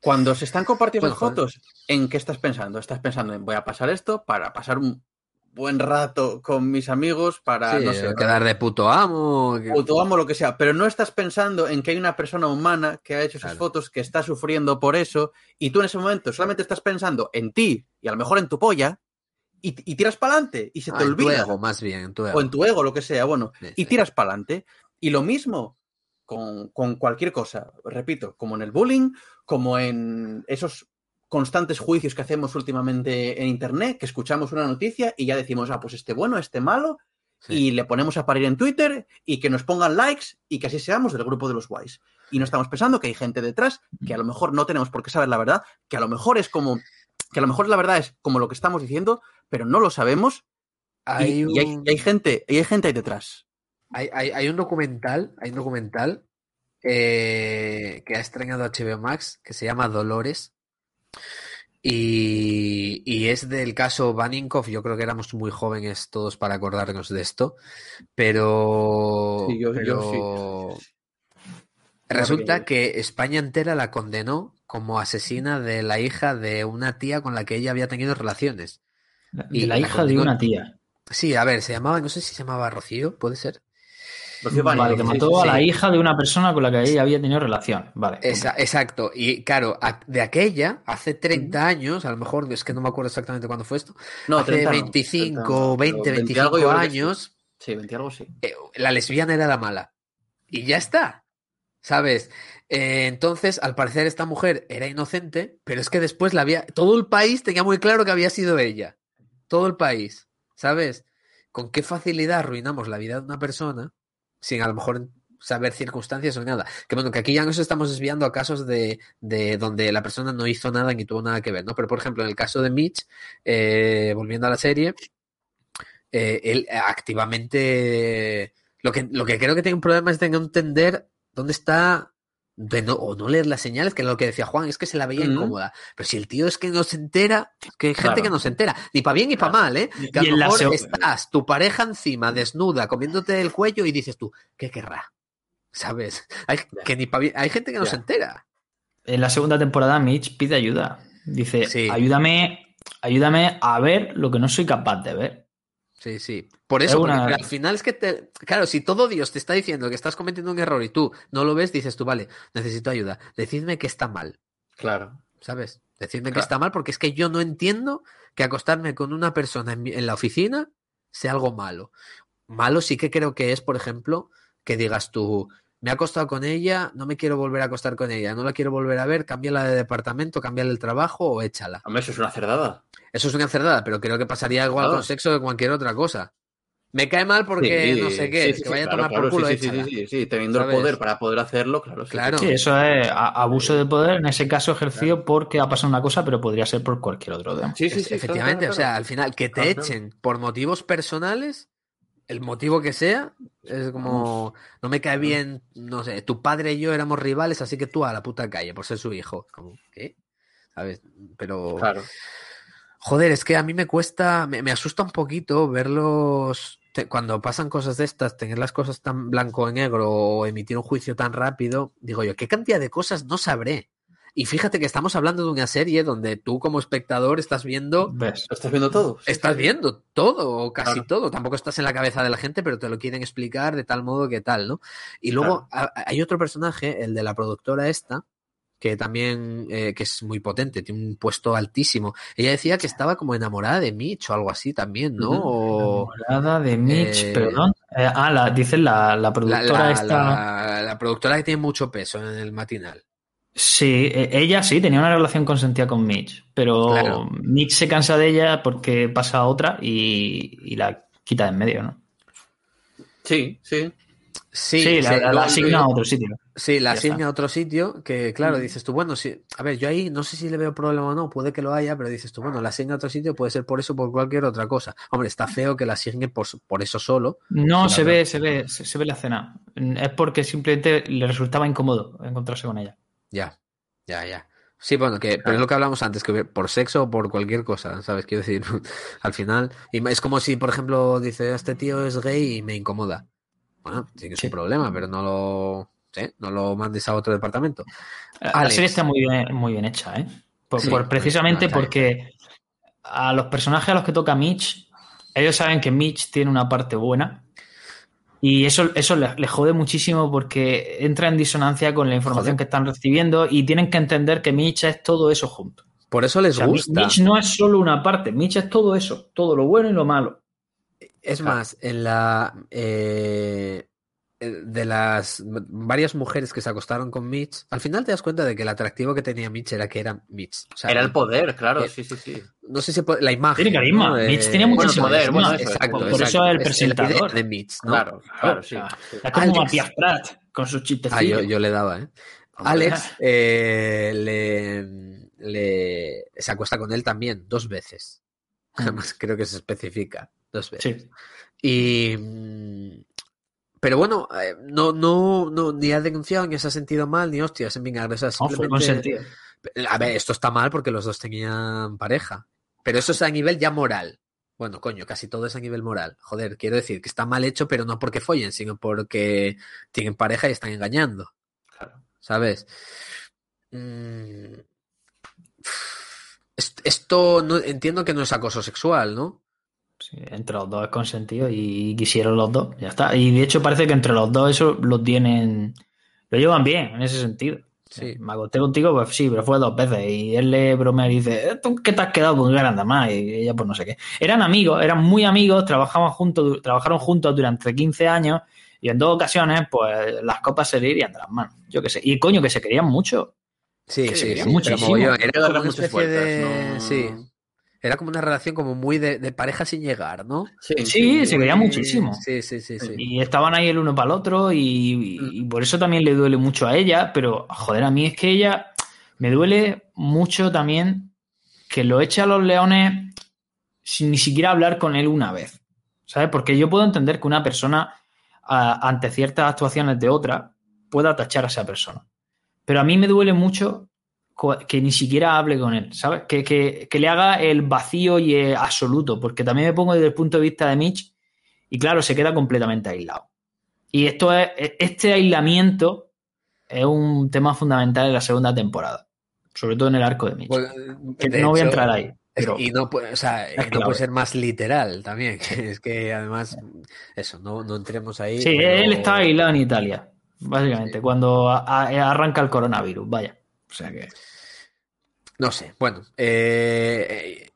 Cuando se están compartiendo las fotos, ¿en qué estás pensando? ¿Estás pensando en voy a pasar esto para pasar un, buen rato con mis amigos para, no sé, quedar de puto amo. Puto amo, lo que sea. Pero no estás pensando en que hay una persona humana que ha hecho esas fotos, que está sufriendo por eso, y tú en ese momento solamente estás pensando en ti y a lo mejor en tu polla, y, tiras para adelante y se te olvida. En tu ego, más bien, O en tu ego, lo que sea, bueno, y tiras para adelante. Y lo mismo con, con cualquier cosa, repito, como en el bullying, como en esos constantes juicios que hacemos últimamente en Internet, que escuchamos una noticia y ya decimos, ah, pues este bueno, este malo, y le ponemos a parir en Twitter y que nos pongan likes y que así seamos del grupo de los guays. Y no estamos pensando que hay gente detrás que a lo mejor no tenemos por qué saber la verdad, que a lo mejor es como, que a lo mejor la verdad es como lo que estamos diciendo, pero no lo sabemos. Hay y, hay, gente, y hay gente ahí detrás. Hay, hay, un documental, hay un documental eh, que ha estrenado HBO Max que se llama Dolores y, es del caso Baninkoff, yo creo que éramos muy jóvenes todos para acordarnos de esto, pero, resulta que España entera la condenó como asesina de la hija de una tía con la que ella había tenido relaciones. y la, hija de una tía. Sí, a ver, se llamaba, no sé si se llamaba Rocío, puede ser. Vale, que mató a la hija de una persona con la que ella había tenido relación. Vale. exacto. Y claro, de aquella, hace 30 años, a lo mejor es que no me acuerdo exactamente cuándo fue esto. No, hace 25, 20, 25 años. Sí, 20 algo sí. Eh, la lesbiana era la mala. Y ya está. ¿Sabes? Eh, entonces, al parecer, esta mujer era inocente, pero es que después la había. Todo el país tenía muy claro que había sido ella. Todo el país. ¿Sabes? Con qué facilidad arruinamos la vida de una persona sin a lo mejor saber circunstancias o nada. Que bueno, que aquí ya nos estamos desviando a casos de, de, donde la persona no hizo nada ni tuvo nada que ver, ¿no? Pero por ejemplo, en el caso de Mitch, eh, volviendo a la serie, eh, él activamente lo que, lo que creo que tiene un problema es de no entender dónde está o no leer las señales, que lo que decía Juan, es que se la veía incómoda. Pero si el tío es que no se entera, que hay gente que no se entera, ni para bien ni para mal, ¿eh? Que a lo mejor estás tu pareja encima, desnuda, comiéndote el cuello y dices tú, ¿qué querrá? ¿Sabes? Hay, que ni hay gente que no se entera. En la segunda temporada, Mitch pide ayuda. Dice, ayúdame, ayúdame a ver lo que no soy capaz de ver. Sí, sí. Por eso, al final es que te. Claro, si todo Dios te está diciendo que estás cometiendo un error y tú no lo ves, dices tú, vale, necesito ayuda. Decidme que está mal. Claro. ¿Sabes? Decidme que está mal porque es que yo no entiendo que acostarme con una persona en, la oficina sea algo malo. Malo sí que creo que es, por ejemplo, que digas tú, me he acostado con ella, no me quiero volver a acostar con ella, no la quiero volver a ver, cámbiala de departamento, cámbiala el trabajo o échala. Hombre, eso es una cerdada. Eso es una cerdada, pero creo que pasaría igual con sexo que cualquier otra cosa. Me cae mal porque no sé qué, que vaya a tomar por culo. Sí, sí, sí, sí, teniendo el poder para poder hacerlo, claro. Claro. Sí, eso es abuso de poder, en ese caso ejercido porque ha pasado una cosa, pero podría ser por cualquier otro. Sí, sí, sí. Efectivamente, o sea, al final, que te echen por motivos personales, el motivo que sea, es como, no me cae bien, no sé, tu padre y yo éramos rivales, así que tú a la puta calle por ser su hijo. Como, ¿qué? ¿Sabes? Pero... Claro. Joder, es que a mí me cuesta, me, asusta un poquito verlos cuando pasan cosas de estas, tener las cosas tan blanco y negro o emitir un juicio tan rápido, digo yo, ¿qué cantidad de cosas no sabré? Y fíjate que estamos hablando de una serie donde tú como espectador estás viendo... ¿Ves? ¿Estás viendo todo? Estás viendo todo, o casi todo. Tampoco estás en la cabeza de la gente, pero te lo quieren explicar de tal modo que tal, ¿no? Y luego hay otro personaje, el de la productora esta, que también eh, que es muy potente, tiene un puesto altísimo. Ella decía que estaba como enamorada de Mitch o algo así también, ¿no? Enamorada de Mitch, eh, perdón. Eh, ah, la, dices la, la productora la, esta... La, productora que tiene mucho peso en el matinal. Sí, e, ella sí, tenía una relación consentida con Mitch, pero Mitch se cansa de ella porque pasa a otra y, y la quita de en medio, ¿no? Sí, sí. Sí, la, asigna a otro sitio. Sí, la asigna a otro sitio, que claro, mm. dices tú, bueno, sí, a ver, yo ahí no sé si le veo problema o no, puede que lo haya, pero dices tú, bueno, la asigna a otro sitio puede ser por eso o por cualquier otra cosa. Hombre, está feo que la asigne por, por eso solo. No, se ve, se ve, se, ve la escena. Es porque simplemente le resultaba incómodo encontrarse con ella. Ya, ya, ya. Sí, bueno, que, pero es lo que hablamos antes, que por sexo o por cualquier cosa, ¿sabes? Quiero decir, al final, y es como si, por ejemplo, dice, este tío es gay y me incomoda. Bueno, tiene su problema, pero no lo, no lo mandes a otro departamento. La serie está muy bien, muy bien hecha, ¿eh? Por, precisamente porque a los personajes a los que toca Mitch, ellos saben que Mitch tiene una parte buena y eso, eso les, jode muchísimo porque entra en disonancia con la información que están recibiendo y tienen que entender que Mitch es todo eso junto. Por eso les gusta. Mitch no es solo una parte, Mitch es todo eso, todo lo bueno y lo malo. Es más, en la. Eh, de las varias mujeres que se acostaron con Mitch, al final te das cuenta de que el atractivo que tenía Mitch era que era Mitch. era el poder, claro, sí, sí, sí. No sé si la imagen. Tiene carisma. Mitch tiene muchísimo poder. Bueno, exacto, por, eso es el presentador. de Mitch, ¿no? Claro, claro, sí. Es como Matías Prat con sus chistes. Ah, yo, le daba, ¿eh? Alex eh, le, le, se acuesta con él también dos veces. Mm. Además, creo que se especifica dos veces. Y. Pero bueno, eh, no, no, no, ni ha denunciado ni se ha sentido mal, ni hostias en vinagre. simplemente... a ver, esto está mal porque los dos tenían pareja. Pero eso es a nivel ya moral. Bueno, coño, casi todo es a nivel moral. Joder, quiero decir que está mal hecho, pero no porque follen, sino porque tienen pareja y están engañando. Claro. ¿Sabes? Mm, esto no, entiendo que no es acoso sexual, ¿no? Entre los dos es consentido y quisieron los dos, ya está. Y de hecho parece que entre los dos eso lo tienen, lo llevan bien en ese sentido. Sí. Me acosté contigo, pues sí, pero fue dos veces. Y él le bromea y dice, ¿qué te has quedado con nada más? Y ella, pues no sé qué. Eran amigos, eran muy amigos, trabajaban juntos, trabajaron juntos durante 15 años y en dos ocasiones, pues las copas se le irían de las manos. Yo qué sé. Y coño, que se querían mucho. Sí, sí, sí, muchísimo. Era como una especie de... Sí. Era como una relación como muy de, pareja sin llegar, ¿no? Sí, se quería muchísimo. Sí, sí, sí, Y estaban ahí el uno para el otro y, por eso también le duele mucho a ella, pero joder, a mí es que ella me duele mucho también que lo eche a los leones sin ni siquiera hablar con él una vez. ¿Sabes? Porque yo puedo entender que una persona ante ciertas actuaciones de otra pueda tachar a esa persona. Pero a mí me duele mucho que ni siquiera hable con él, ¿sabes? Que, le haga el vacío y el absoluto, porque también me pongo desde el punto de vista de Mitch y claro, se queda completamente aislado. Y esto es, este aislamiento es un tema fundamental en la segunda temporada, sobre todo en el arco de Mitch. Pues, no voy a entrar ahí. y no, puede, o sea, no puede ser más literal también. es que además, eso, no, no entremos ahí. Sí, él está aislado en Italia, básicamente, cuando arranca el coronavirus, vaya. O sea que. No sé, bueno. Eh,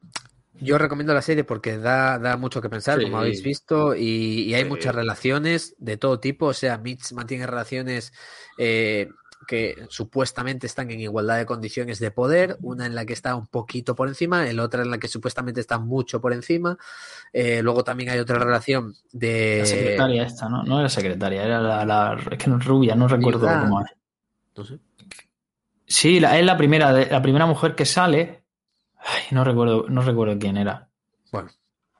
yo recomiendo la serie porque da, da mucho que pensar, como habéis visto, y, hay muchas relaciones de todo tipo. O sea, Mitch mantiene relaciones eh, que supuestamente están en igualdad de condiciones de poder, una en la que está un poquito por encima, el otra en la que supuestamente está mucho por encima. Eh, luego también hay otra relación de... La secretaria esta, ¿no? No era secretaria, era la, la es que no rubia, no recuerdo cómo es. No sé. Sí, es la primera, la primera mujer que sale. Ay, no recuerdo, no recuerdo quién era. Bueno.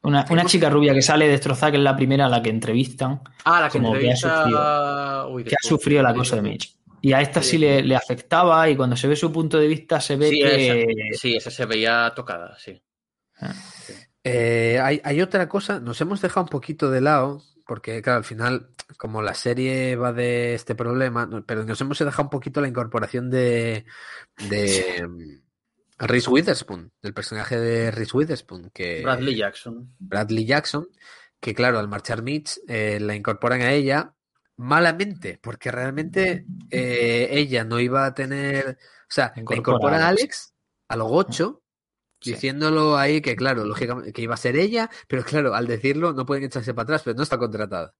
Una, chica rubia que sale destrozada, que es la primera a la que entrevistan. Ah, la que como que ha sufrido, que ha sufrido la cosa de Mitch. Y a esta sí, le, afectaba y cuando se ve su punto de vista se ve que... sí, esa se veía tocada, sí. Ah. Eh, hay, hay, otra cosa, nos hemos dejado un poquito de lado, porque claro, al final, como la serie va de este problema, pero nos hemos dejado un poquito la incorporación de, de mm, Reese Witherspoon, del personaje de Reese Witherspoon, que Bradley Jackson. Bradley Jackson, que claro, al marchar Mitch, eh, la incorporan a ella malamente, porque realmente eh, ella no iba a tener, o sea, incorpora a Alex a los ocho diciéndolo ahí que, claro, lógicamente, que iba a ser ella, pero claro, al decirlo no pueden echarse para atrás, pero no está contratada.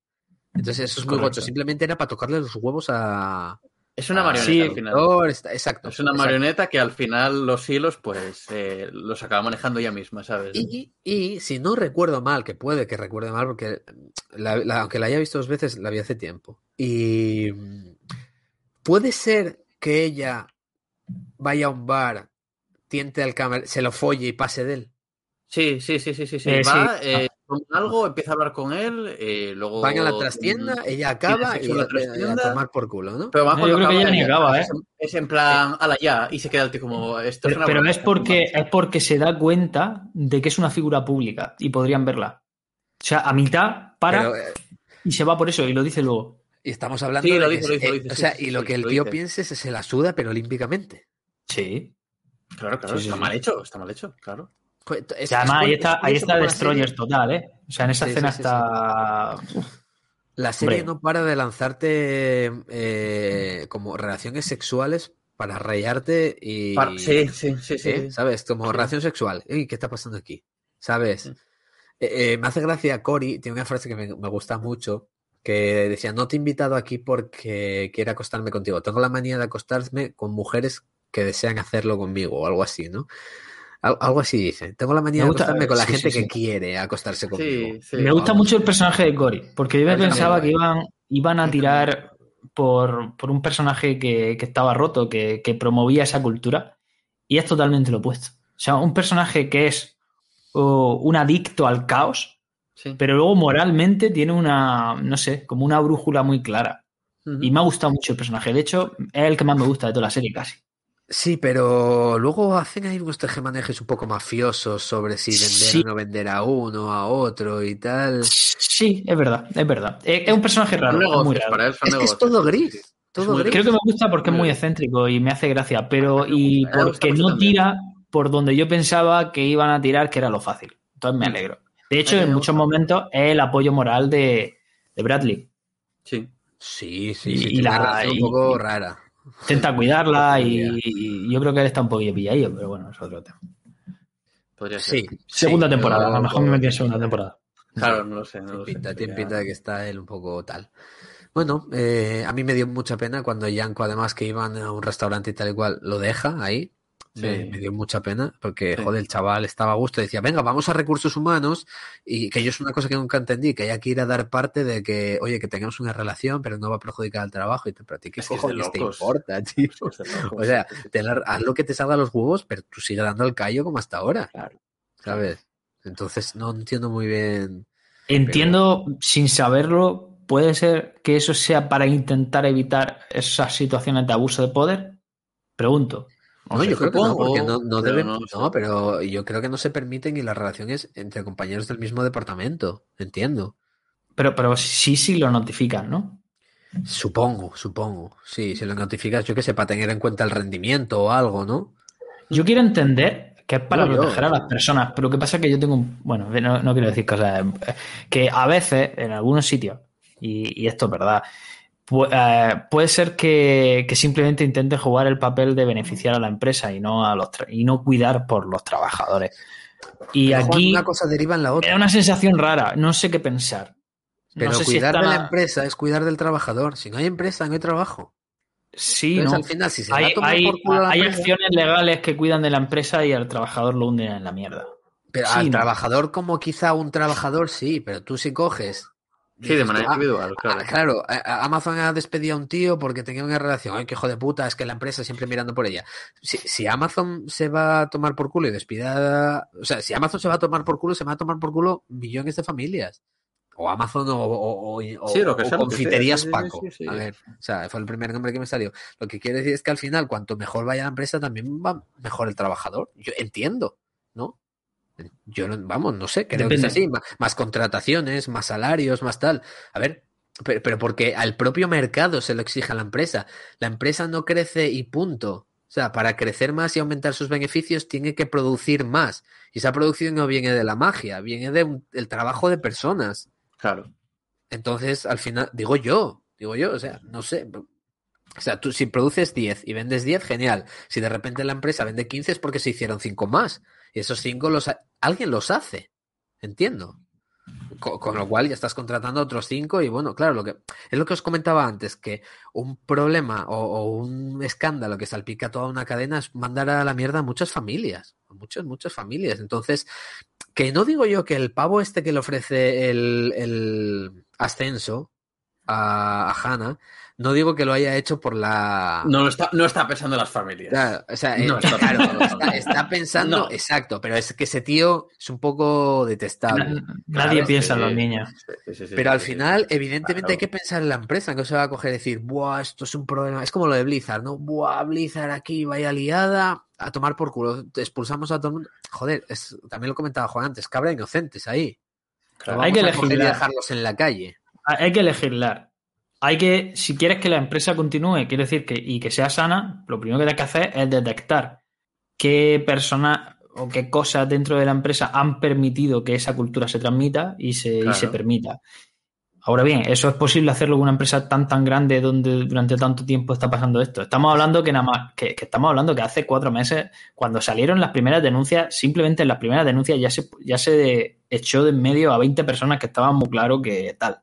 Entonces eso es muy gocho. Simplemente era para tocarle los huevos a... Es una marioneta sí, al final. exacto. Es una marioneta que al final los hilos, pues, eh, los acaba manejando ella misma, ¿sabes? Y, y, si no recuerdo mal, que puede que recuerde mal, porque aunque la haya visto dos veces, la vi hace tiempo. Y puede ser que ella vaya a un bar tiente al cámara, se lo folle y pase de él. Sí, sí, sí, sí, sí. sí. Eh, Va, eh, algo, empieza a hablar con él, eh, luego... Van a la trastienda, ella acaba y, a, tomar por culo, ¿no? Pero más cuando acaba, ella acaba, ¿eh? Es en plan, ala ya, y se queda el tío como... Esto pero, es, pero es, porque, es porque se da cuenta de que es una figura pública y podrían verla. O sea, a mitad para y se va por eso y lo dice luego. Y estamos hablando de lo dice, lo dice, lo dice, O sea, y lo que el tío piense es que se la suda, pero olímpicamente. Sí. Claro, claro, está mal hecho, está mal hecho, claro. Pues, además, ahí está, ahí está Destroyers total, ¿eh? O sea, en esa escena está. La serie no para de lanzarte eh, como relaciones sexuales para rayarte y. Sí, sí, sí, sí. ¿Eh? ¿Sabes? Como relación sexual. ¿Qué está pasando aquí? ¿Sabes? Eh, me hace gracia Cory, tiene una frase que me, me, gusta mucho, que decía, no te he invitado aquí porque quiero acostarme contigo, tengo la manía de acostarme con mujeres que desean hacerlo conmigo o algo así, ¿no? Algo así dice. Tengo la manía de acostarme con la gente que quiere acostarse conmigo. me gusta mucho el personaje de Cory, porque yo me pensaba que iban, iban a tirar por, un personaje que, estaba roto, que, promovía esa cultura, y es totalmente lo opuesto. O sea, un personaje que es un adicto al caos, pero luego moralmente tiene una, no sé, como una brújula muy clara. Y me ha gustado mucho el personaje. De hecho, es el que más me gusta de toda la serie casi. Sí, pero luego hacen ahí unos tejemanejes un poco mafiosos sobre si vender o no vender a uno, a otro y tal. Sí, es verdad, es verdad. Es, un personaje raro. muy raro. es, todo gris. Todo Creo que me gusta porque es muy excéntrico y me hace gracia, pero y porque no tira por donde yo pensaba que iban a tirar, que era lo fácil. Entonces me alegro. De hecho, en muchos momentos es el apoyo moral de, Bradley. Sí. Sí, sí, sí. Y, la, un poco rara intenta cuidarla y, yo creo que él está un poquillo pilladillo, pero bueno, es otro tema. Podría ser. Sí, segunda temporada, a lo mejor me metí en segunda temporada. Claro, no lo sé. No lo pinta, Tiene pinta de que está él un poco tal. Bueno, eh, a mí me dio mucha pena cuando Yanko, además que iban a un restaurante y tal y cual, lo deja ahí. Me, dio mucha pena porque, joder, el chaval estaba a gusto. Decía, venga, vamos a recursos humanos. Y que yo es una cosa que nunca entendí, que hay que ir a dar parte de que, oye, que tengamos una relación, pero no va a perjudicar el trabajo. Y te practiques, ¿qué cojones te importa, tío? O sea, haz lo que te salga a los huevos, pero tú sigue dando el callo como hasta ahora. Claro. ¿Sabes? Entonces no entiendo muy bien. Entiendo, sin saberlo, puede ser que eso sea para intentar evitar esas situaciones de abuso de poder. Pregunto. No, yo creo que no, porque no, no deben. No, pero yo creo que no se permiten ni las relaciones entre compañeros del mismo departamento. Entiendo. Pero, pero sí, sí lo notifican, ¿no? Supongo, supongo. Sí, si lo notificas, yo que sé, para tener en cuenta el rendimiento o algo, ¿no? Yo quiero entender que es para proteger a las personas, pero lo que pasa es que yo tengo un. Bueno, no, quiero decir cosas. Eh, que a veces, en algunos sitios, y, esto es verdad, eh, puede ser que, simplemente intente jugar el papel de beneficiar a la empresa y no a los y no cuidar por los trabajadores. Y aquí una cosa deriva en la otra. Es una sensación rara, no sé qué pensar. Pero cuidar de la empresa es cuidar del trabajador. Si no hay empresa, no hay trabajo. Sí, no. al final, si se hay, va a hay, por hay acciones legales que cuidan de la empresa y al trabajador lo hunden en la mierda. Pero al trabajador, como quizá un trabajador, sí, pero tú si coges. Sí, de manera ah, individual, claro. Ah, claro, Amazon ha despedido a un tío porque tenía una relación. Ay, qué hijo de puta, es que la empresa siempre mirando por ella. Si, si, Amazon se va a tomar por culo y despida. O sea, si Amazon se va a tomar por culo, se va a tomar por culo millones de familias o Amazon o, o, o, confiterías Paco. a ver, o sea, fue el primer nombre que me salió. Lo que quiere decir es que al final, cuanto mejor vaya la empresa, también va mejor el trabajador. Yo entiendo, ¿no? Yo, vamos, no sé, creo que es así. Más, contrataciones, más salarios, más tal. A ver, pero, pero, porque al propio mercado se lo exige a la empresa. La empresa no crece y punto. O sea, para crecer más y aumentar sus beneficios tiene que producir más. Y esa producción no viene de la magia, viene del trabajo de personas. Claro. Entonces, al final, digo yo, digo yo, o sea, no sé. O sea, tú si produces 10 y vendes 10, genial. Si de repente la empresa vende 15 es porque se hicieron 5 más. Y esos 5 los alguien los hace. Entiendo. Con, lo cual ya estás contratando otros 5 y bueno, claro, lo que es lo que os comentaba antes, que un problema o, un escándalo que salpica toda una cadena es mandar a la mierda a muchas familias, a muchas, muchas familias. Entonces, que no digo yo que el pavo este que le ofrece el, el ascenso a, a Hannah, no digo que lo haya hecho por la. No está, no está pensando en las familias. Claro, o sea, está, pensando, exacto, pero es que ese tío es un poco detestable. Nadie piensa en los niños. pero al final, evidentemente, hay que pensar en la empresa, que se va a coger y decir, Buah, esto es un problema. Es como lo de Blizzard, ¿no? Buah, Blizzard aquí, vaya liada, a tomar por culo, expulsamos a todo el mundo. Joder, es, también lo comentaba Juan antes, cabra inocentes ahí. hay que legislar. dejarlos en la calle. Hay que legislar. Hay que, si quieres que la empresa continúe, quiere decir que y que sea sana, lo primero que tienes que hacer es detectar qué personas o qué cosas dentro de la empresa han permitido que esa cultura se transmita y se, y se permita. Ahora bien, ¿eso es posible hacerlo con una empresa tan tan grande donde durante tanto tiempo está pasando esto? Estamos hablando que nada más, que, estamos hablando que hace cuatro meses, cuando salieron las primeras denuncias, simplemente en las primeras denuncias ya se, ya se echó de en medio a 20 personas que estaban muy claro que tal.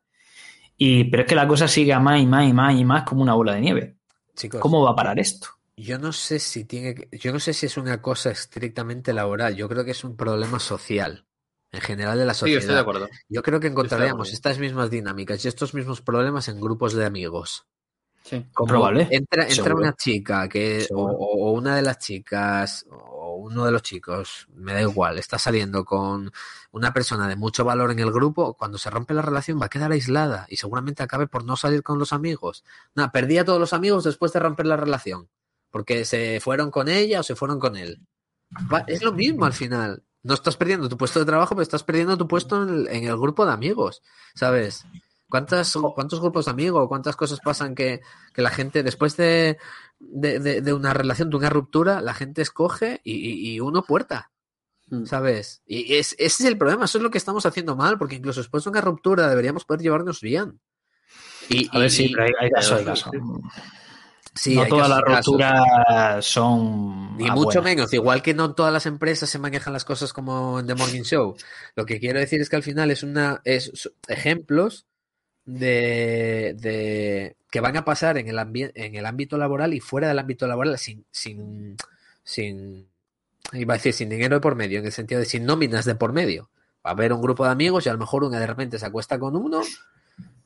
Y, pero es que la cosa sigue a más y más y más y más como una bola de nieve. Chicos, ¿Cómo va a parar esto? Yo no sé si tiene, yo no sé si es una cosa estrictamente laboral. Yo creo que es un problema social en general de la sociedad. Sí, estoy de acuerdo. Yo creo que encontraríamos estas mismas dinámicas y estos mismos problemas en grupos de amigos. Sí, probable. Entra, entra una chica que, o, una de las chicas, o uno de los chicos, me da igual, está saliendo con una persona de mucho valor en el grupo, cuando se rompe la relación va a quedar aislada y seguramente acabe por no salir con los amigos. Nada, perdí a todos los amigos después de romper la relación, porque se fueron con ella o se fueron con él. es lo mismo al final no estás perdiendo tu puesto de trabajo, pero estás perdiendo tu puesto en el, grupo de amigos, ¿sabes? ¿Cuántas, ¿Cuántos grupos de amigos, cuántas cosas pasan que, la gente, después de, una relación, de una ruptura, la gente escoge y, uno puerta. ¿Sabes? Y ese es el problema, eso es lo que estamos haciendo mal, porque incluso después de una ruptura deberíamos poder llevarnos bien. Y, a ver, sí, pero hay, caso, hay caso no todas las rupturas son. Ni mucho menos. Igual que no todas las empresas se manejan las cosas como en The Morning Show. Lo que quiero decir es que al final es una. es ejemplos de, de que van a pasar en el, en el ámbito laboral y fuera del ámbito laboral sin, sin, sin. Iba a decir sin dinero de por medio, en el sentido de sin nóminas de por medio. Va a haber un grupo de amigos y a lo mejor una de repente se acuesta con uno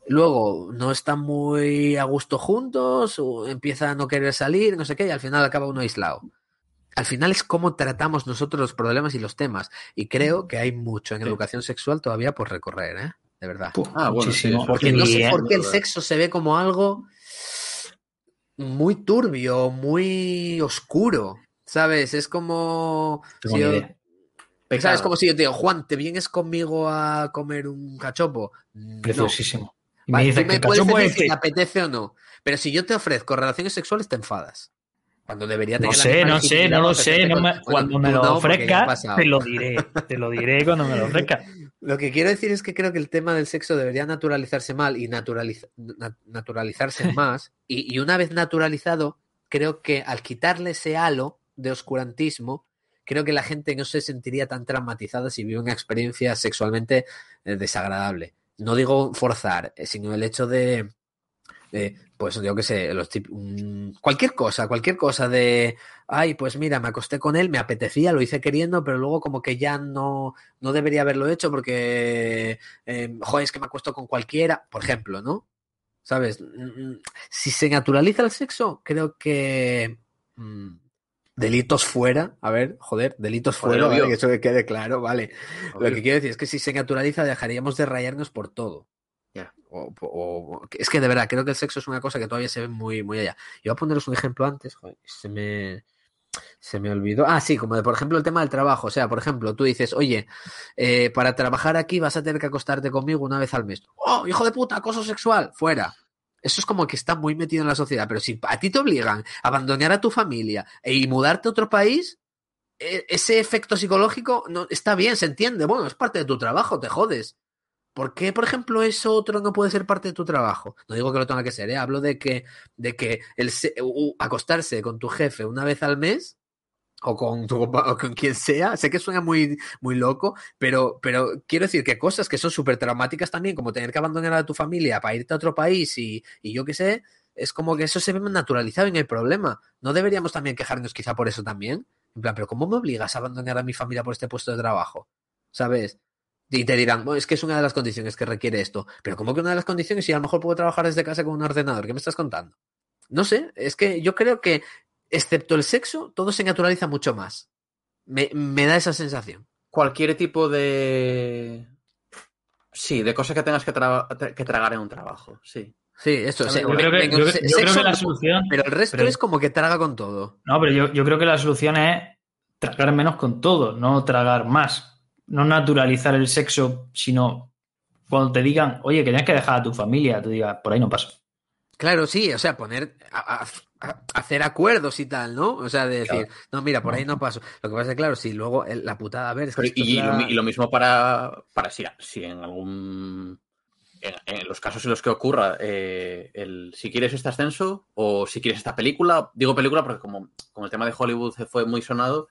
luego no están muy a gusto juntos, o empiezan a no querer salir, no sé qué, y al final acaba uno aislado. Al final es cómo tratamos nosotros los problemas y los temas. Y creo que hay mucho en educación sexual todavía por recorrer, ¿eh? De verdad. Ah, muchísimo. Porque no sé por qué el sexo se ve como algo muy turbio, muy oscuro. ¿Sabes? Es como. ¿Sabes? Como si yo te digo, Juan, ¿te vienes conmigo a comer un cachopo? Preciosísimo. Y me dices que puedes decir si te apetece o no. Pero si yo te ofrezco relaciones sexuales, te enfadas. Cuando debería tener No sé, no sé, no lo sé. cuando me lo ofrezcas, te lo diré. Te lo diré cuando me lo ofrezcas. Lo que quiero decir es que creo que el tema del sexo debería naturalizarse mal y naturalizarse más. Y, una vez naturalizado, creo que al quitarle ese halo de oscurantismo, creo que la gente no se sentiría tan traumatizada si vive una experiencia sexualmente eh, desagradable. No digo forzar, eh, sino el hecho de, pues yo qué sé, los cualquier cosa, cualquier cosa de, ay, pues mira, me acosté con él, me apetecía, lo hice queriendo, pero luego como que ya no, no debería haberlo hecho porque, eh, joder, es que me acuesto con cualquiera, por ejemplo, ¿no? ¿Sabes? Mm, mm, si se naturaliza el sexo, creo que... Mm, delitos fuera, a ver, joder, delitos fuera, que eso que quede claro, vale. Lo que quiero decir es que si se naturaliza dejaríamos de rayarnos por todo. O, es que de verdad, creo que el sexo es una cosa que todavía se ve muy, muy allá. Yo voy a poneros un ejemplo antes, se me, se me olvidó. Ah, sí, como de, por ejemplo, el tema del trabajo. O sea, por ejemplo, tú dices, oye, eh, para trabajar aquí vas a tener que acostarte conmigo una vez al mes. ¡Oh, hijo de puta, acoso sexual! Fuera. Eso es como que está muy metido en la sociedad. Pero si a ti te obligan a abandonar a tu familia e, y mudarte a otro país, e, ese efecto psicológico no, está bien, se entiende. Bueno, es parte de tu trabajo, te jodes. ¿Por qué, por ejemplo, eso otro no puede ser parte de tu trabajo? No digo que lo tenga que ser, ¿eh? hablo de que, de que el acostarse con tu jefe una vez al mes o con, tu, con quien sea, sé que suena muy, muy loco, pero, pero quiero decir que cosas que son súper traumáticas también, como tener que abandonar a tu familia para irte a otro país y, y yo qué sé, es como que eso se ve naturalizado en el problema. ¿No deberíamos también quejarnos quizá por eso también? En plan, pero ¿cómo me obligas a abandonar a mi familia por este puesto de trabajo? ¿Sabes? Y te dirán, es que es una de las condiciones que requiere esto. Pero ¿cómo que una de las condiciones? Y a lo mejor puedo trabajar desde casa con un ordenador. ¿Qué me estás contando? No sé, es que yo creo que, excepto el sexo, todo se naturaliza mucho más. Me, da esa sensación. Cualquier tipo de. Sí, de cosas que tengas que, que tragar en un trabajo, sí. Sí, eso es. Yo, creo que, la solución. Pero el resto es como que traga con todo. No, pero yo, yo creo que la solución es tragar menos con todo, no tragar más no naturalizar el sexo, sino cuando te digan, oye, que tienes que dejar a tu familia, tú digas, por ahí no paso. Claro, sí, o sea, poner, hacer acuerdos y tal, ¿no? O sea, de decir, no, mira, por ahí no paso. Lo que pasa es que, claro, si luego la putada, a ver, es que y, lo, mismo para, para si, si en algún. En, los casos en los que ocurra eh, el si quieres este ascenso o si quieres esta película, digo película porque como, como el tema de Hollywood fue muy sonado,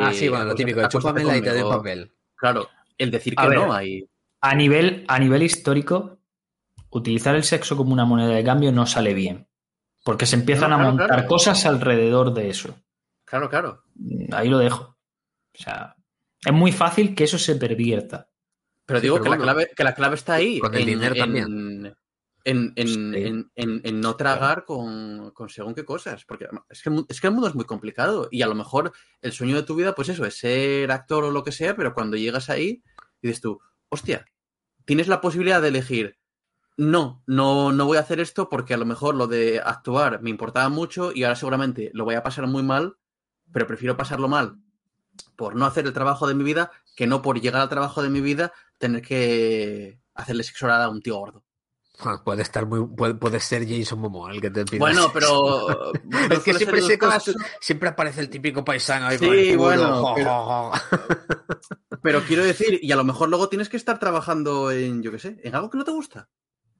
ah, sí, bueno, lo típico, de chúpame la de papel. Claro, el decir que no hay. A nivel, a nivel histórico, utilizar el sexo como una moneda de cambio no sale bien. Porque se empiezan a montar cosas alrededor de eso. Claro, claro. Ahí lo dejo. O sea, es muy fácil que eso se pervierta. Pero digo que, la clave, que la clave está ahí. Con el dinero también en, no tragar con, según qué cosas. Porque es que, es que el mundo es muy complicado. Y a lo mejor el sueño de tu vida, pues eso, es ser actor o lo que sea, pero cuando llegas ahí, dices tú, hostia, tienes la posibilidad de elegir. No, no, no voy a hacer esto porque a lo mejor lo de actuar me importaba mucho y ahora seguramente lo voy a pasar muy mal, pero prefiero pasarlo mal por no hacer el trabajo de mi vida que no por llegar al trabajo de mi vida tener que hacerle sexo a un tío gordo. Puede estar muy. Puede, ser Jason Momoa el que te pide. Bueno, pero. es que siempre, siempre aparece el típico paisano ahí sí, bueno. Pero, quiero decir, y a lo mejor luego tienes que estar trabajando en, yo qué sé, en algo que no te gusta.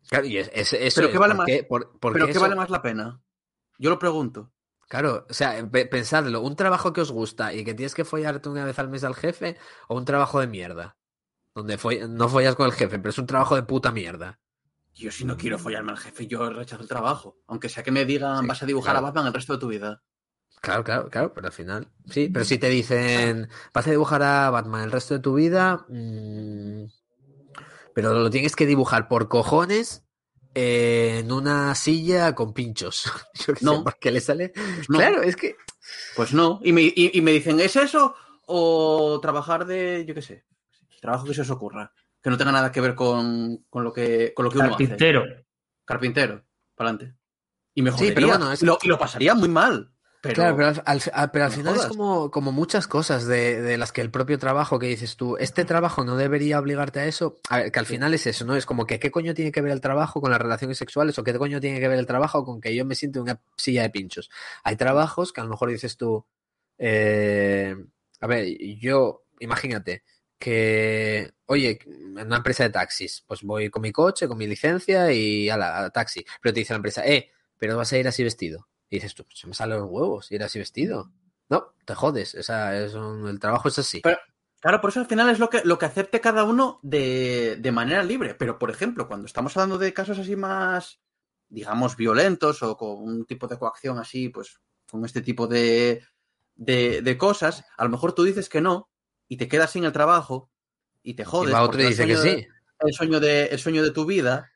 Claro, y es, pero ¿qué vale, más, pero ¿qué vale más la pena? Yo lo pregunto. Claro, o sea, pensadlo, un trabajo que os gusta y que tienes que follarte una vez al mes al jefe o un trabajo de mierda. Donde no follas con el jefe, pero es un trabajo de puta mierda. Yo si no quiero follarme al jefe, yo rechazo el trabajo. Aunque sea que me digan, vas a dibujar a Batman el resto de tu vida. Claro, claro, claro, pero al final. Sí, pero si te dicen, vas a dibujar a Batman el resto de tu vida, mm, pero lo tienes que dibujar por cojones en una silla con pinchos. no. ¿Por qué le sale? Pues claro, es que. Pues no. Y me, y me dicen, ¿es eso? O trabajar de, yo qué sé, trabajo que se os ocurra que no tenga nada que ver con, lo que, con lo que uno hace. Carpintero. Carpintero, para adelante. Y me sí, pero bueno, y, lo, pasaría muy mal. Pero, claro, pero al, final es como, como muchas cosas de, las que el propio trabajo que dices tú, este trabajo no debería obligarte a eso. A ver, que al final es eso, ¿no? Es como que qué coño tiene que ver el trabajo con las relaciones sexuales o qué coño tiene que ver el trabajo con que yo me siento en una silla de pinchos. Hay trabajos que a lo mejor dices tú, eh, a ver, yo, imagínate que, oye, en una empresa de taxis, pues voy con mi coche, con mi licencia y a la taxi. Pero te dice la empresa, eh, pero vas a ir así vestido. Y dices tú, pues se me salen los huevos ir así vestido. No, te jodes. O sea, es el trabajo es así. Pero, claro, por eso al final es lo que, lo que acepte cada uno de, manera libre. Pero, por ejemplo, cuando estamos hablando de casos así más, digamos, violentos o con un tipo de coacción así, pues con este tipo de, de, cosas, a lo mejor tú dices que no y te quedas sin el trabajo y te jodes. Y otro dice que sí. el, sueño de, el sueño de tu vida.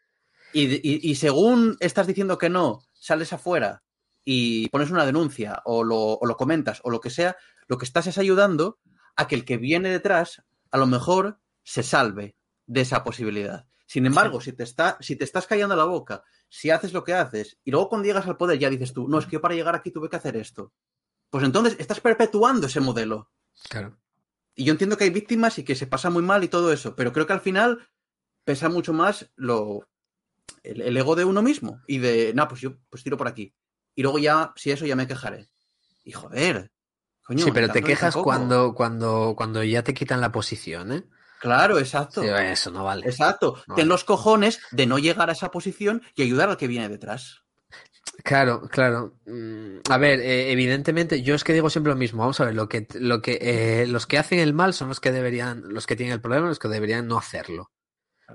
Y, y según estás diciendo que no, sales afuera y pones una denuncia o lo, comentas o lo que sea, lo que estás es ayudando a que el que viene detrás a lo mejor se salve de esa posibilidad. Sin embargo, si, te está, si te estás callando la boca, si haces lo que haces y luego cuando llegas al poder ya dices tú, no, es que yo para llegar aquí tuve que hacer esto, pues entonces estás perpetuando ese modelo. Claro. Y yo entiendo que hay víctimas y que se pasa muy mal y todo eso, pero creo que al final pesa mucho más lo, el, el ego de uno mismo y de, no, pues yo pues tiro por aquí y luego ya, si eso, ya me quejaré. Y joder. Coño, sí, pero te quejas cuando, cuando, cuando ya te quitan la posición, ¿eh? Claro, exacto. eso no vale. Exacto. Ten los cojones de no llegar a esa posición y ayudar al que viene detrás. Claro, claro. Mm, a ver, eh, evidentemente, yo es que digo siempre lo mismo. Vamos a ver, lo que, lo que, eh, los que hacen el mal son los que deberían, los que tienen el problema, los que deberían no hacerlo.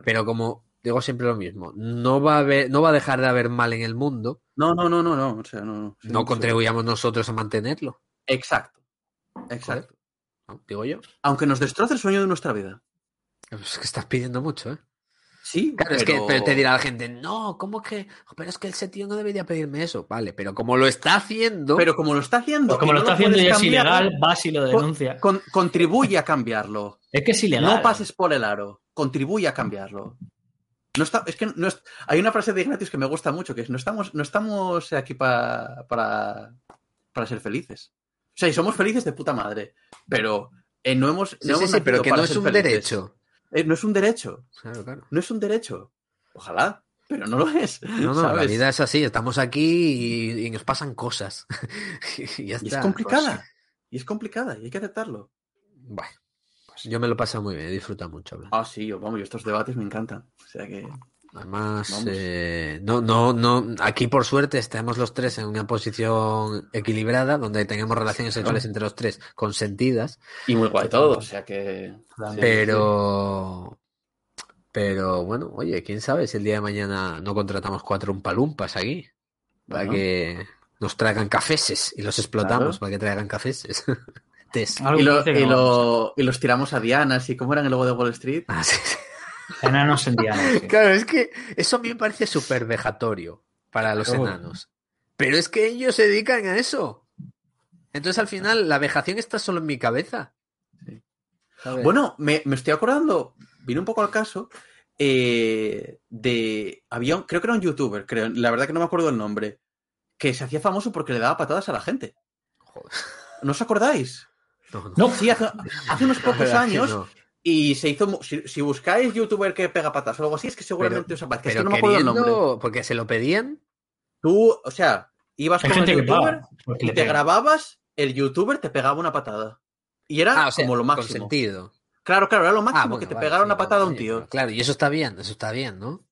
Pero como digo siempre lo mismo, no va a haber, no va a dejar de haber mal en el mundo. No, no, no, no, no. O sea, no, no, contribuyamos nosotros a mantenerlo. Exacto. Exacto. Digo yo. Aunque nos destroce el sueño de nuestra vida. Es que estás pidiendo mucho, ¿eh? Sí, claro, es que te dirá la gente, no, ¿cómo que? Pero es que ese tío no debería pedirme eso. Vale, pero como lo está haciendo. Pero como lo está haciendo. Pues como lo está haciendo y es ilegal, vas y lo denuncia. contribuye a cambiarlo. Es que es ilegal. No pases por el aro. Contribuye a cambiarlo. No está, es que no hay una frase de Ignatius que me gusta mucho, que es no estamos, no estamos aquí para, para, ser felices. O sea, y somos felices de puta madre, pero eh, no hemos... No sí, sí, pero que no es un derecho. Eh, no es un derecho. Claro, claro. No es un derecho. Ojalá, pero no lo es. No, no, la vida es así, estamos aquí y, nos pasan cosas. y, es complicada. Y es complicada y hay que aceptarlo. Bueno. Yo me lo paso muy bien, disfruta mucho hablar. Ah, sí, vamos, y estos debates me encantan. O sea que. Además, eh, no, no, no, aquí por suerte estamos los tres en una posición equilibrada, donde tenemos relaciones sexuales entre los tres consentidas. Y muy guay todo, o sea que. Pero. Pero bueno, oye, quién sabe si el día de mañana no contratamos cuatro umpalumpas aquí. Para que nos traigan cafeses y los explotamos para que traigan cafeses. Y, los tiramos a Diana, ¿y cómo era el logo de Wall Street? Ah, sí, Enanos en Diana. Claro, es que eso a mí me parece súper vejatorio para los enanos. Pero es que ellos se dedican a eso. Entonces al final la vejación está solo en mi cabeza. Bueno, me, estoy acordando, vine un poco al caso, eh, de. Había creo que era un youtuber, creo, la verdad que no me acuerdo el nombre, que se hacía famoso porque le daba patadas a la gente. Joder. ¿No os acordáis? No, Sí, hace, unos pocos años. Y se hizo. Si, buscáis youtuber que pega patas o algo así, es que seguramente os aparece. Es que no me acuerdo el nombre. Porque se lo pedían. Tú, o sea, ibas con el youtuber y te grababas, el youtuber te pegaba una patada. Y era ah, como lo máximo. sentido. Claro, claro, era lo ah, máximo que te pegara una patada a un tío. Claro, y eso está bien, eso está bien, ¿no?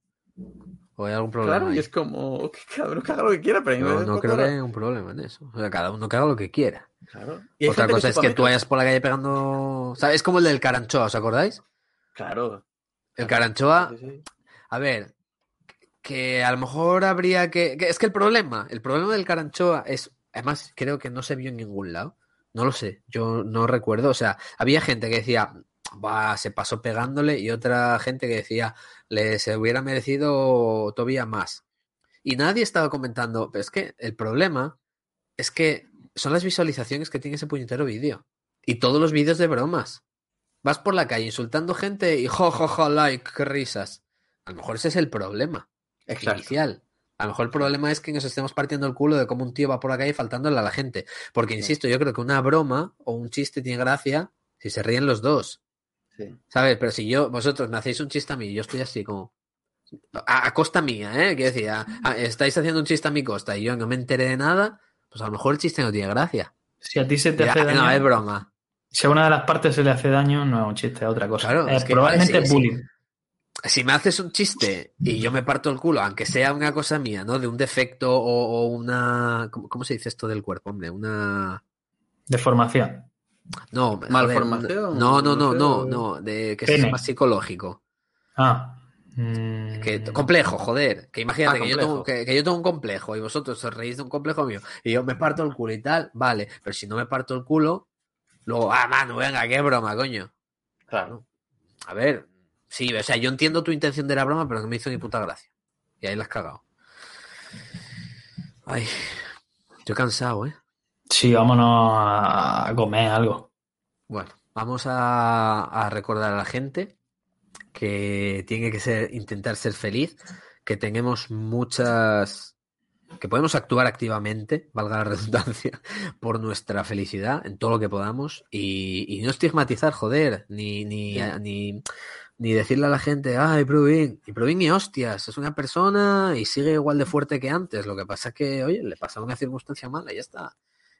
¿O hay algún problema? Claro, y es como, que cada uno que haga lo que quiera, pero no, no creo que haya un problema en eso. O sea, cada uno que haga lo que quiera. Otra cosa es que tú vayas por la calle pegando. ¿Sabes? Es como el del Caranchoa, ¿os acordáis? Claro. El Caranchoa. A ver, que a lo mejor habría que... Es que el problema, el problema del Caranchoa es. Además, creo que no se vio en ningún lado. No lo sé, yo no recuerdo. O sea, había gente que decía, va, se pasó pegándole, y otra gente que decía, le se hubiera merecido todavía más. Y nadie estaba comentando, pero es que el problema es que son las visualizaciones que tiene ese puñetero vídeo. Y todos los vídeos de bromas. Vas por la calle insultando gente y jo, jo, jo, like, qué risas. A lo mejor ese es el problema. Inicial. A lo mejor el problema es que nos estemos partiendo el culo de cómo un tío va por la calle faltándole a la gente. Porque, insisto, yo creo que una broma o un chiste tiene gracia si se ríen los dos. Sí. ¿Sabes? Pero si yo, vosotros me hacéis un chiste a mí y yo estoy así como... A, costa mía, ¿eh? Quiero decir, estáis haciendo un chiste a mi costa y yo no me enteré de nada, pues a lo mejor el chiste no tiene gracia. Si a ti se te hace daño... No, es broma. Si a una de las partes se le hace daño, no es un chiste, es otra cosa. Claro, es que, probablemente es bullying si me haces un chiste y yo me parto el culo, aunque sea una cosa mía, ¿no? De un defecto o, una. ¿cómo, se dice esto del cuerpo, hombre? Una. Deformación. No, malformación. No, no, no, no, no, de que es más psicológico. Ah. Que, mm. complejo, joder. Que imagínate ah, que, yo tengo, que, yo tengo un complejo y vosotros os reís de un complejo mío y yo me parto el culo y tal, vale. Pero si no me parto el culo, luego, ah, mano, venga, qué broma, coño. Claro. A ver, Sí, o sea, yo entiendo tu intención de la broma, pero no me hizo ni puta gracia. Y ahí la has cagado. Ay, estoy cansado, ¿eh? Sí, vámonos a comer algo. Bueno, vamos a, recordar a la gente que tiene que ser, intentar ser feliz, que tenemos muchas que podemos actuar activamente, valga la redundancia, por nuestra felicidad en todo lo que podamos y, no estigmatizar, joder, ni, ni, ni, ni decirle a la gente, ay, Provin, y Provin ni hostias, es una persona y sigue igual de fuerte que antes. Lo que pasa es que, oye, le pasa una circunstancia mala y ya está.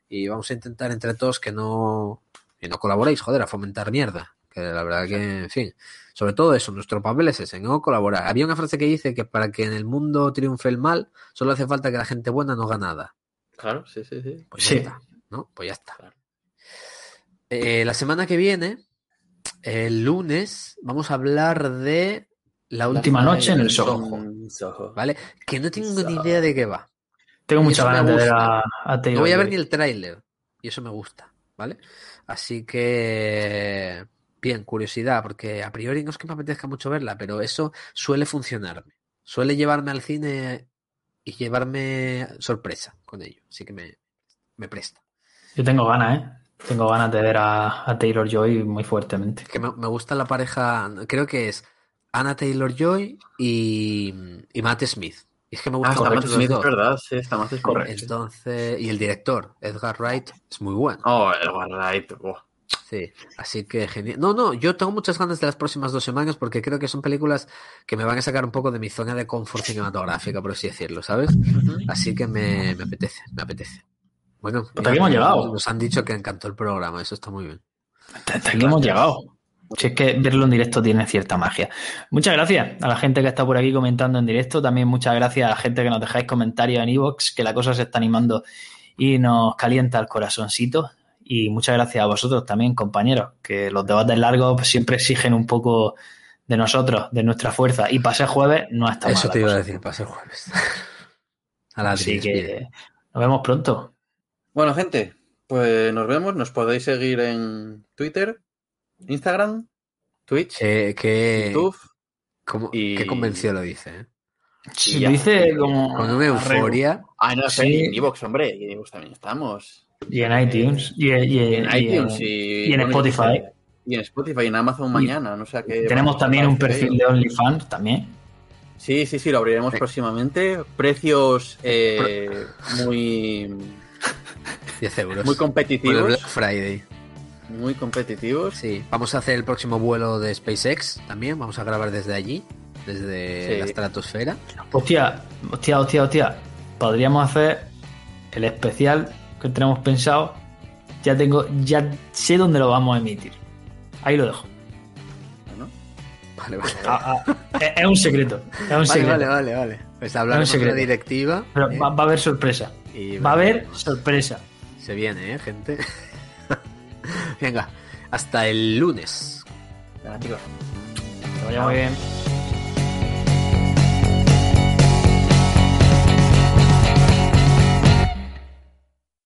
Y vamos a intentar entre todos que no, que no colaboréis, joder, a fomentar mierda. Que la verdad que, en fin, sobre todo eso, nuestro papel es ese, no colaborar. Había una frase que dice que para que en el mundo triunfe el mal, solo hace falta que la gente buena no haga nada. Claro, sí, sí, sí. Pues ya está, ¿no? Pues ya está. Eh, la semana que viene el lunes vamos a hablar de la última noche en el Soho. ¿Vale? Que no tengo ni idea de qué va. Tengo mucha ganas de ver a, No voy a ver ni el tráiler. Y eso me gusta, ¿vale? Así que. Bien, curiosidad, porque a priori no es que me apetezca mucho verla, pero eso suele funcionarme. Suele llevarme al cine y llevarme sorpresa con ello. Así que me, me presta. Yo tengo ganas, ¿eh? Tengo ganas de ver a, Taylor Joy muy fuertemente. Que me, gusta la pareja, creo que es Anna Taylor Joy y, Matt Smith. Y es que me gusta ah, Matt Smith, es verdad, sí, está más correcto. Entonces, y el director, Edgar Wright, es muy bueno. Oh, Edgar Wright, Sí, así que genial. No, no, yo tengo muchas ganas de las próximas dos semanas porque creo que son películas que me van a sacar un poco de mi zona de confort cinematográfica, por así decirlo, ¿sabes? Así que me apetece, me apetece. Bueno, hasta aquí hemos llegado. Nos han dicho que encantó el programa, eso está muy bien. Hasta aquí hemos llegado. Si es que verlo en directo tiene cierta magia. Muchas gracias a la gente que está por aquí comentando en directo. También muchas gracias a la gente que nos dejáis comentarios en Evox, que la cosa se está animando y nos calienta el corazoncito. Y muchas gracias a vosotros también, compañeros, que los debates largos siempre exigen un poco de nosotros, de nuestra fuerza. Y pase jueves no está Eso te iba a decir, pase jueves. a la Así que nos vemos pronto. Bueno, gente, pues nos vemos. Nos podéis seguir en Twitter, Instagram, Twitch, que, YouTube. y... ¿Qué convención lo dice? ¿eh? Sí, lo dice como. Con una euforia. Ah, no sé, sí. en Evox, hombre. Y en Evox también estamos. Y en iTunes. Y, en iTunes. Y, en Spotify. Y en Spotify y en Amazon mañana. No sé qué. Tenemos también un perfil de OnlyFans también. Sí, sí, sí, lo abriremos próximamente. Precios eh, muy 10 euros. Muy competitivos. Black Friday. Muy competitivos. Sí, vamos a hacer el próximo vuelo de SpaceX también. Vamos a grabar desde allí, desde la estratosfera. Hostia, hostia, hostia, hostia. Podríamos hacer el especial que tenemos pensado. Ya tengo, ya sé dónde lo vamos a emitir. Ahí lo dejo. Vale, vale. Ah, ah, es un secreto. Es un secreto. Vale, vale, vale. Pues hablar con la directiva. Pero va, a haber sorpresa. va a haber sorpresa. Se viene, ¿eh, gente? Venga, hasta el lunes. Venga, chicos. Que vaya muy bien.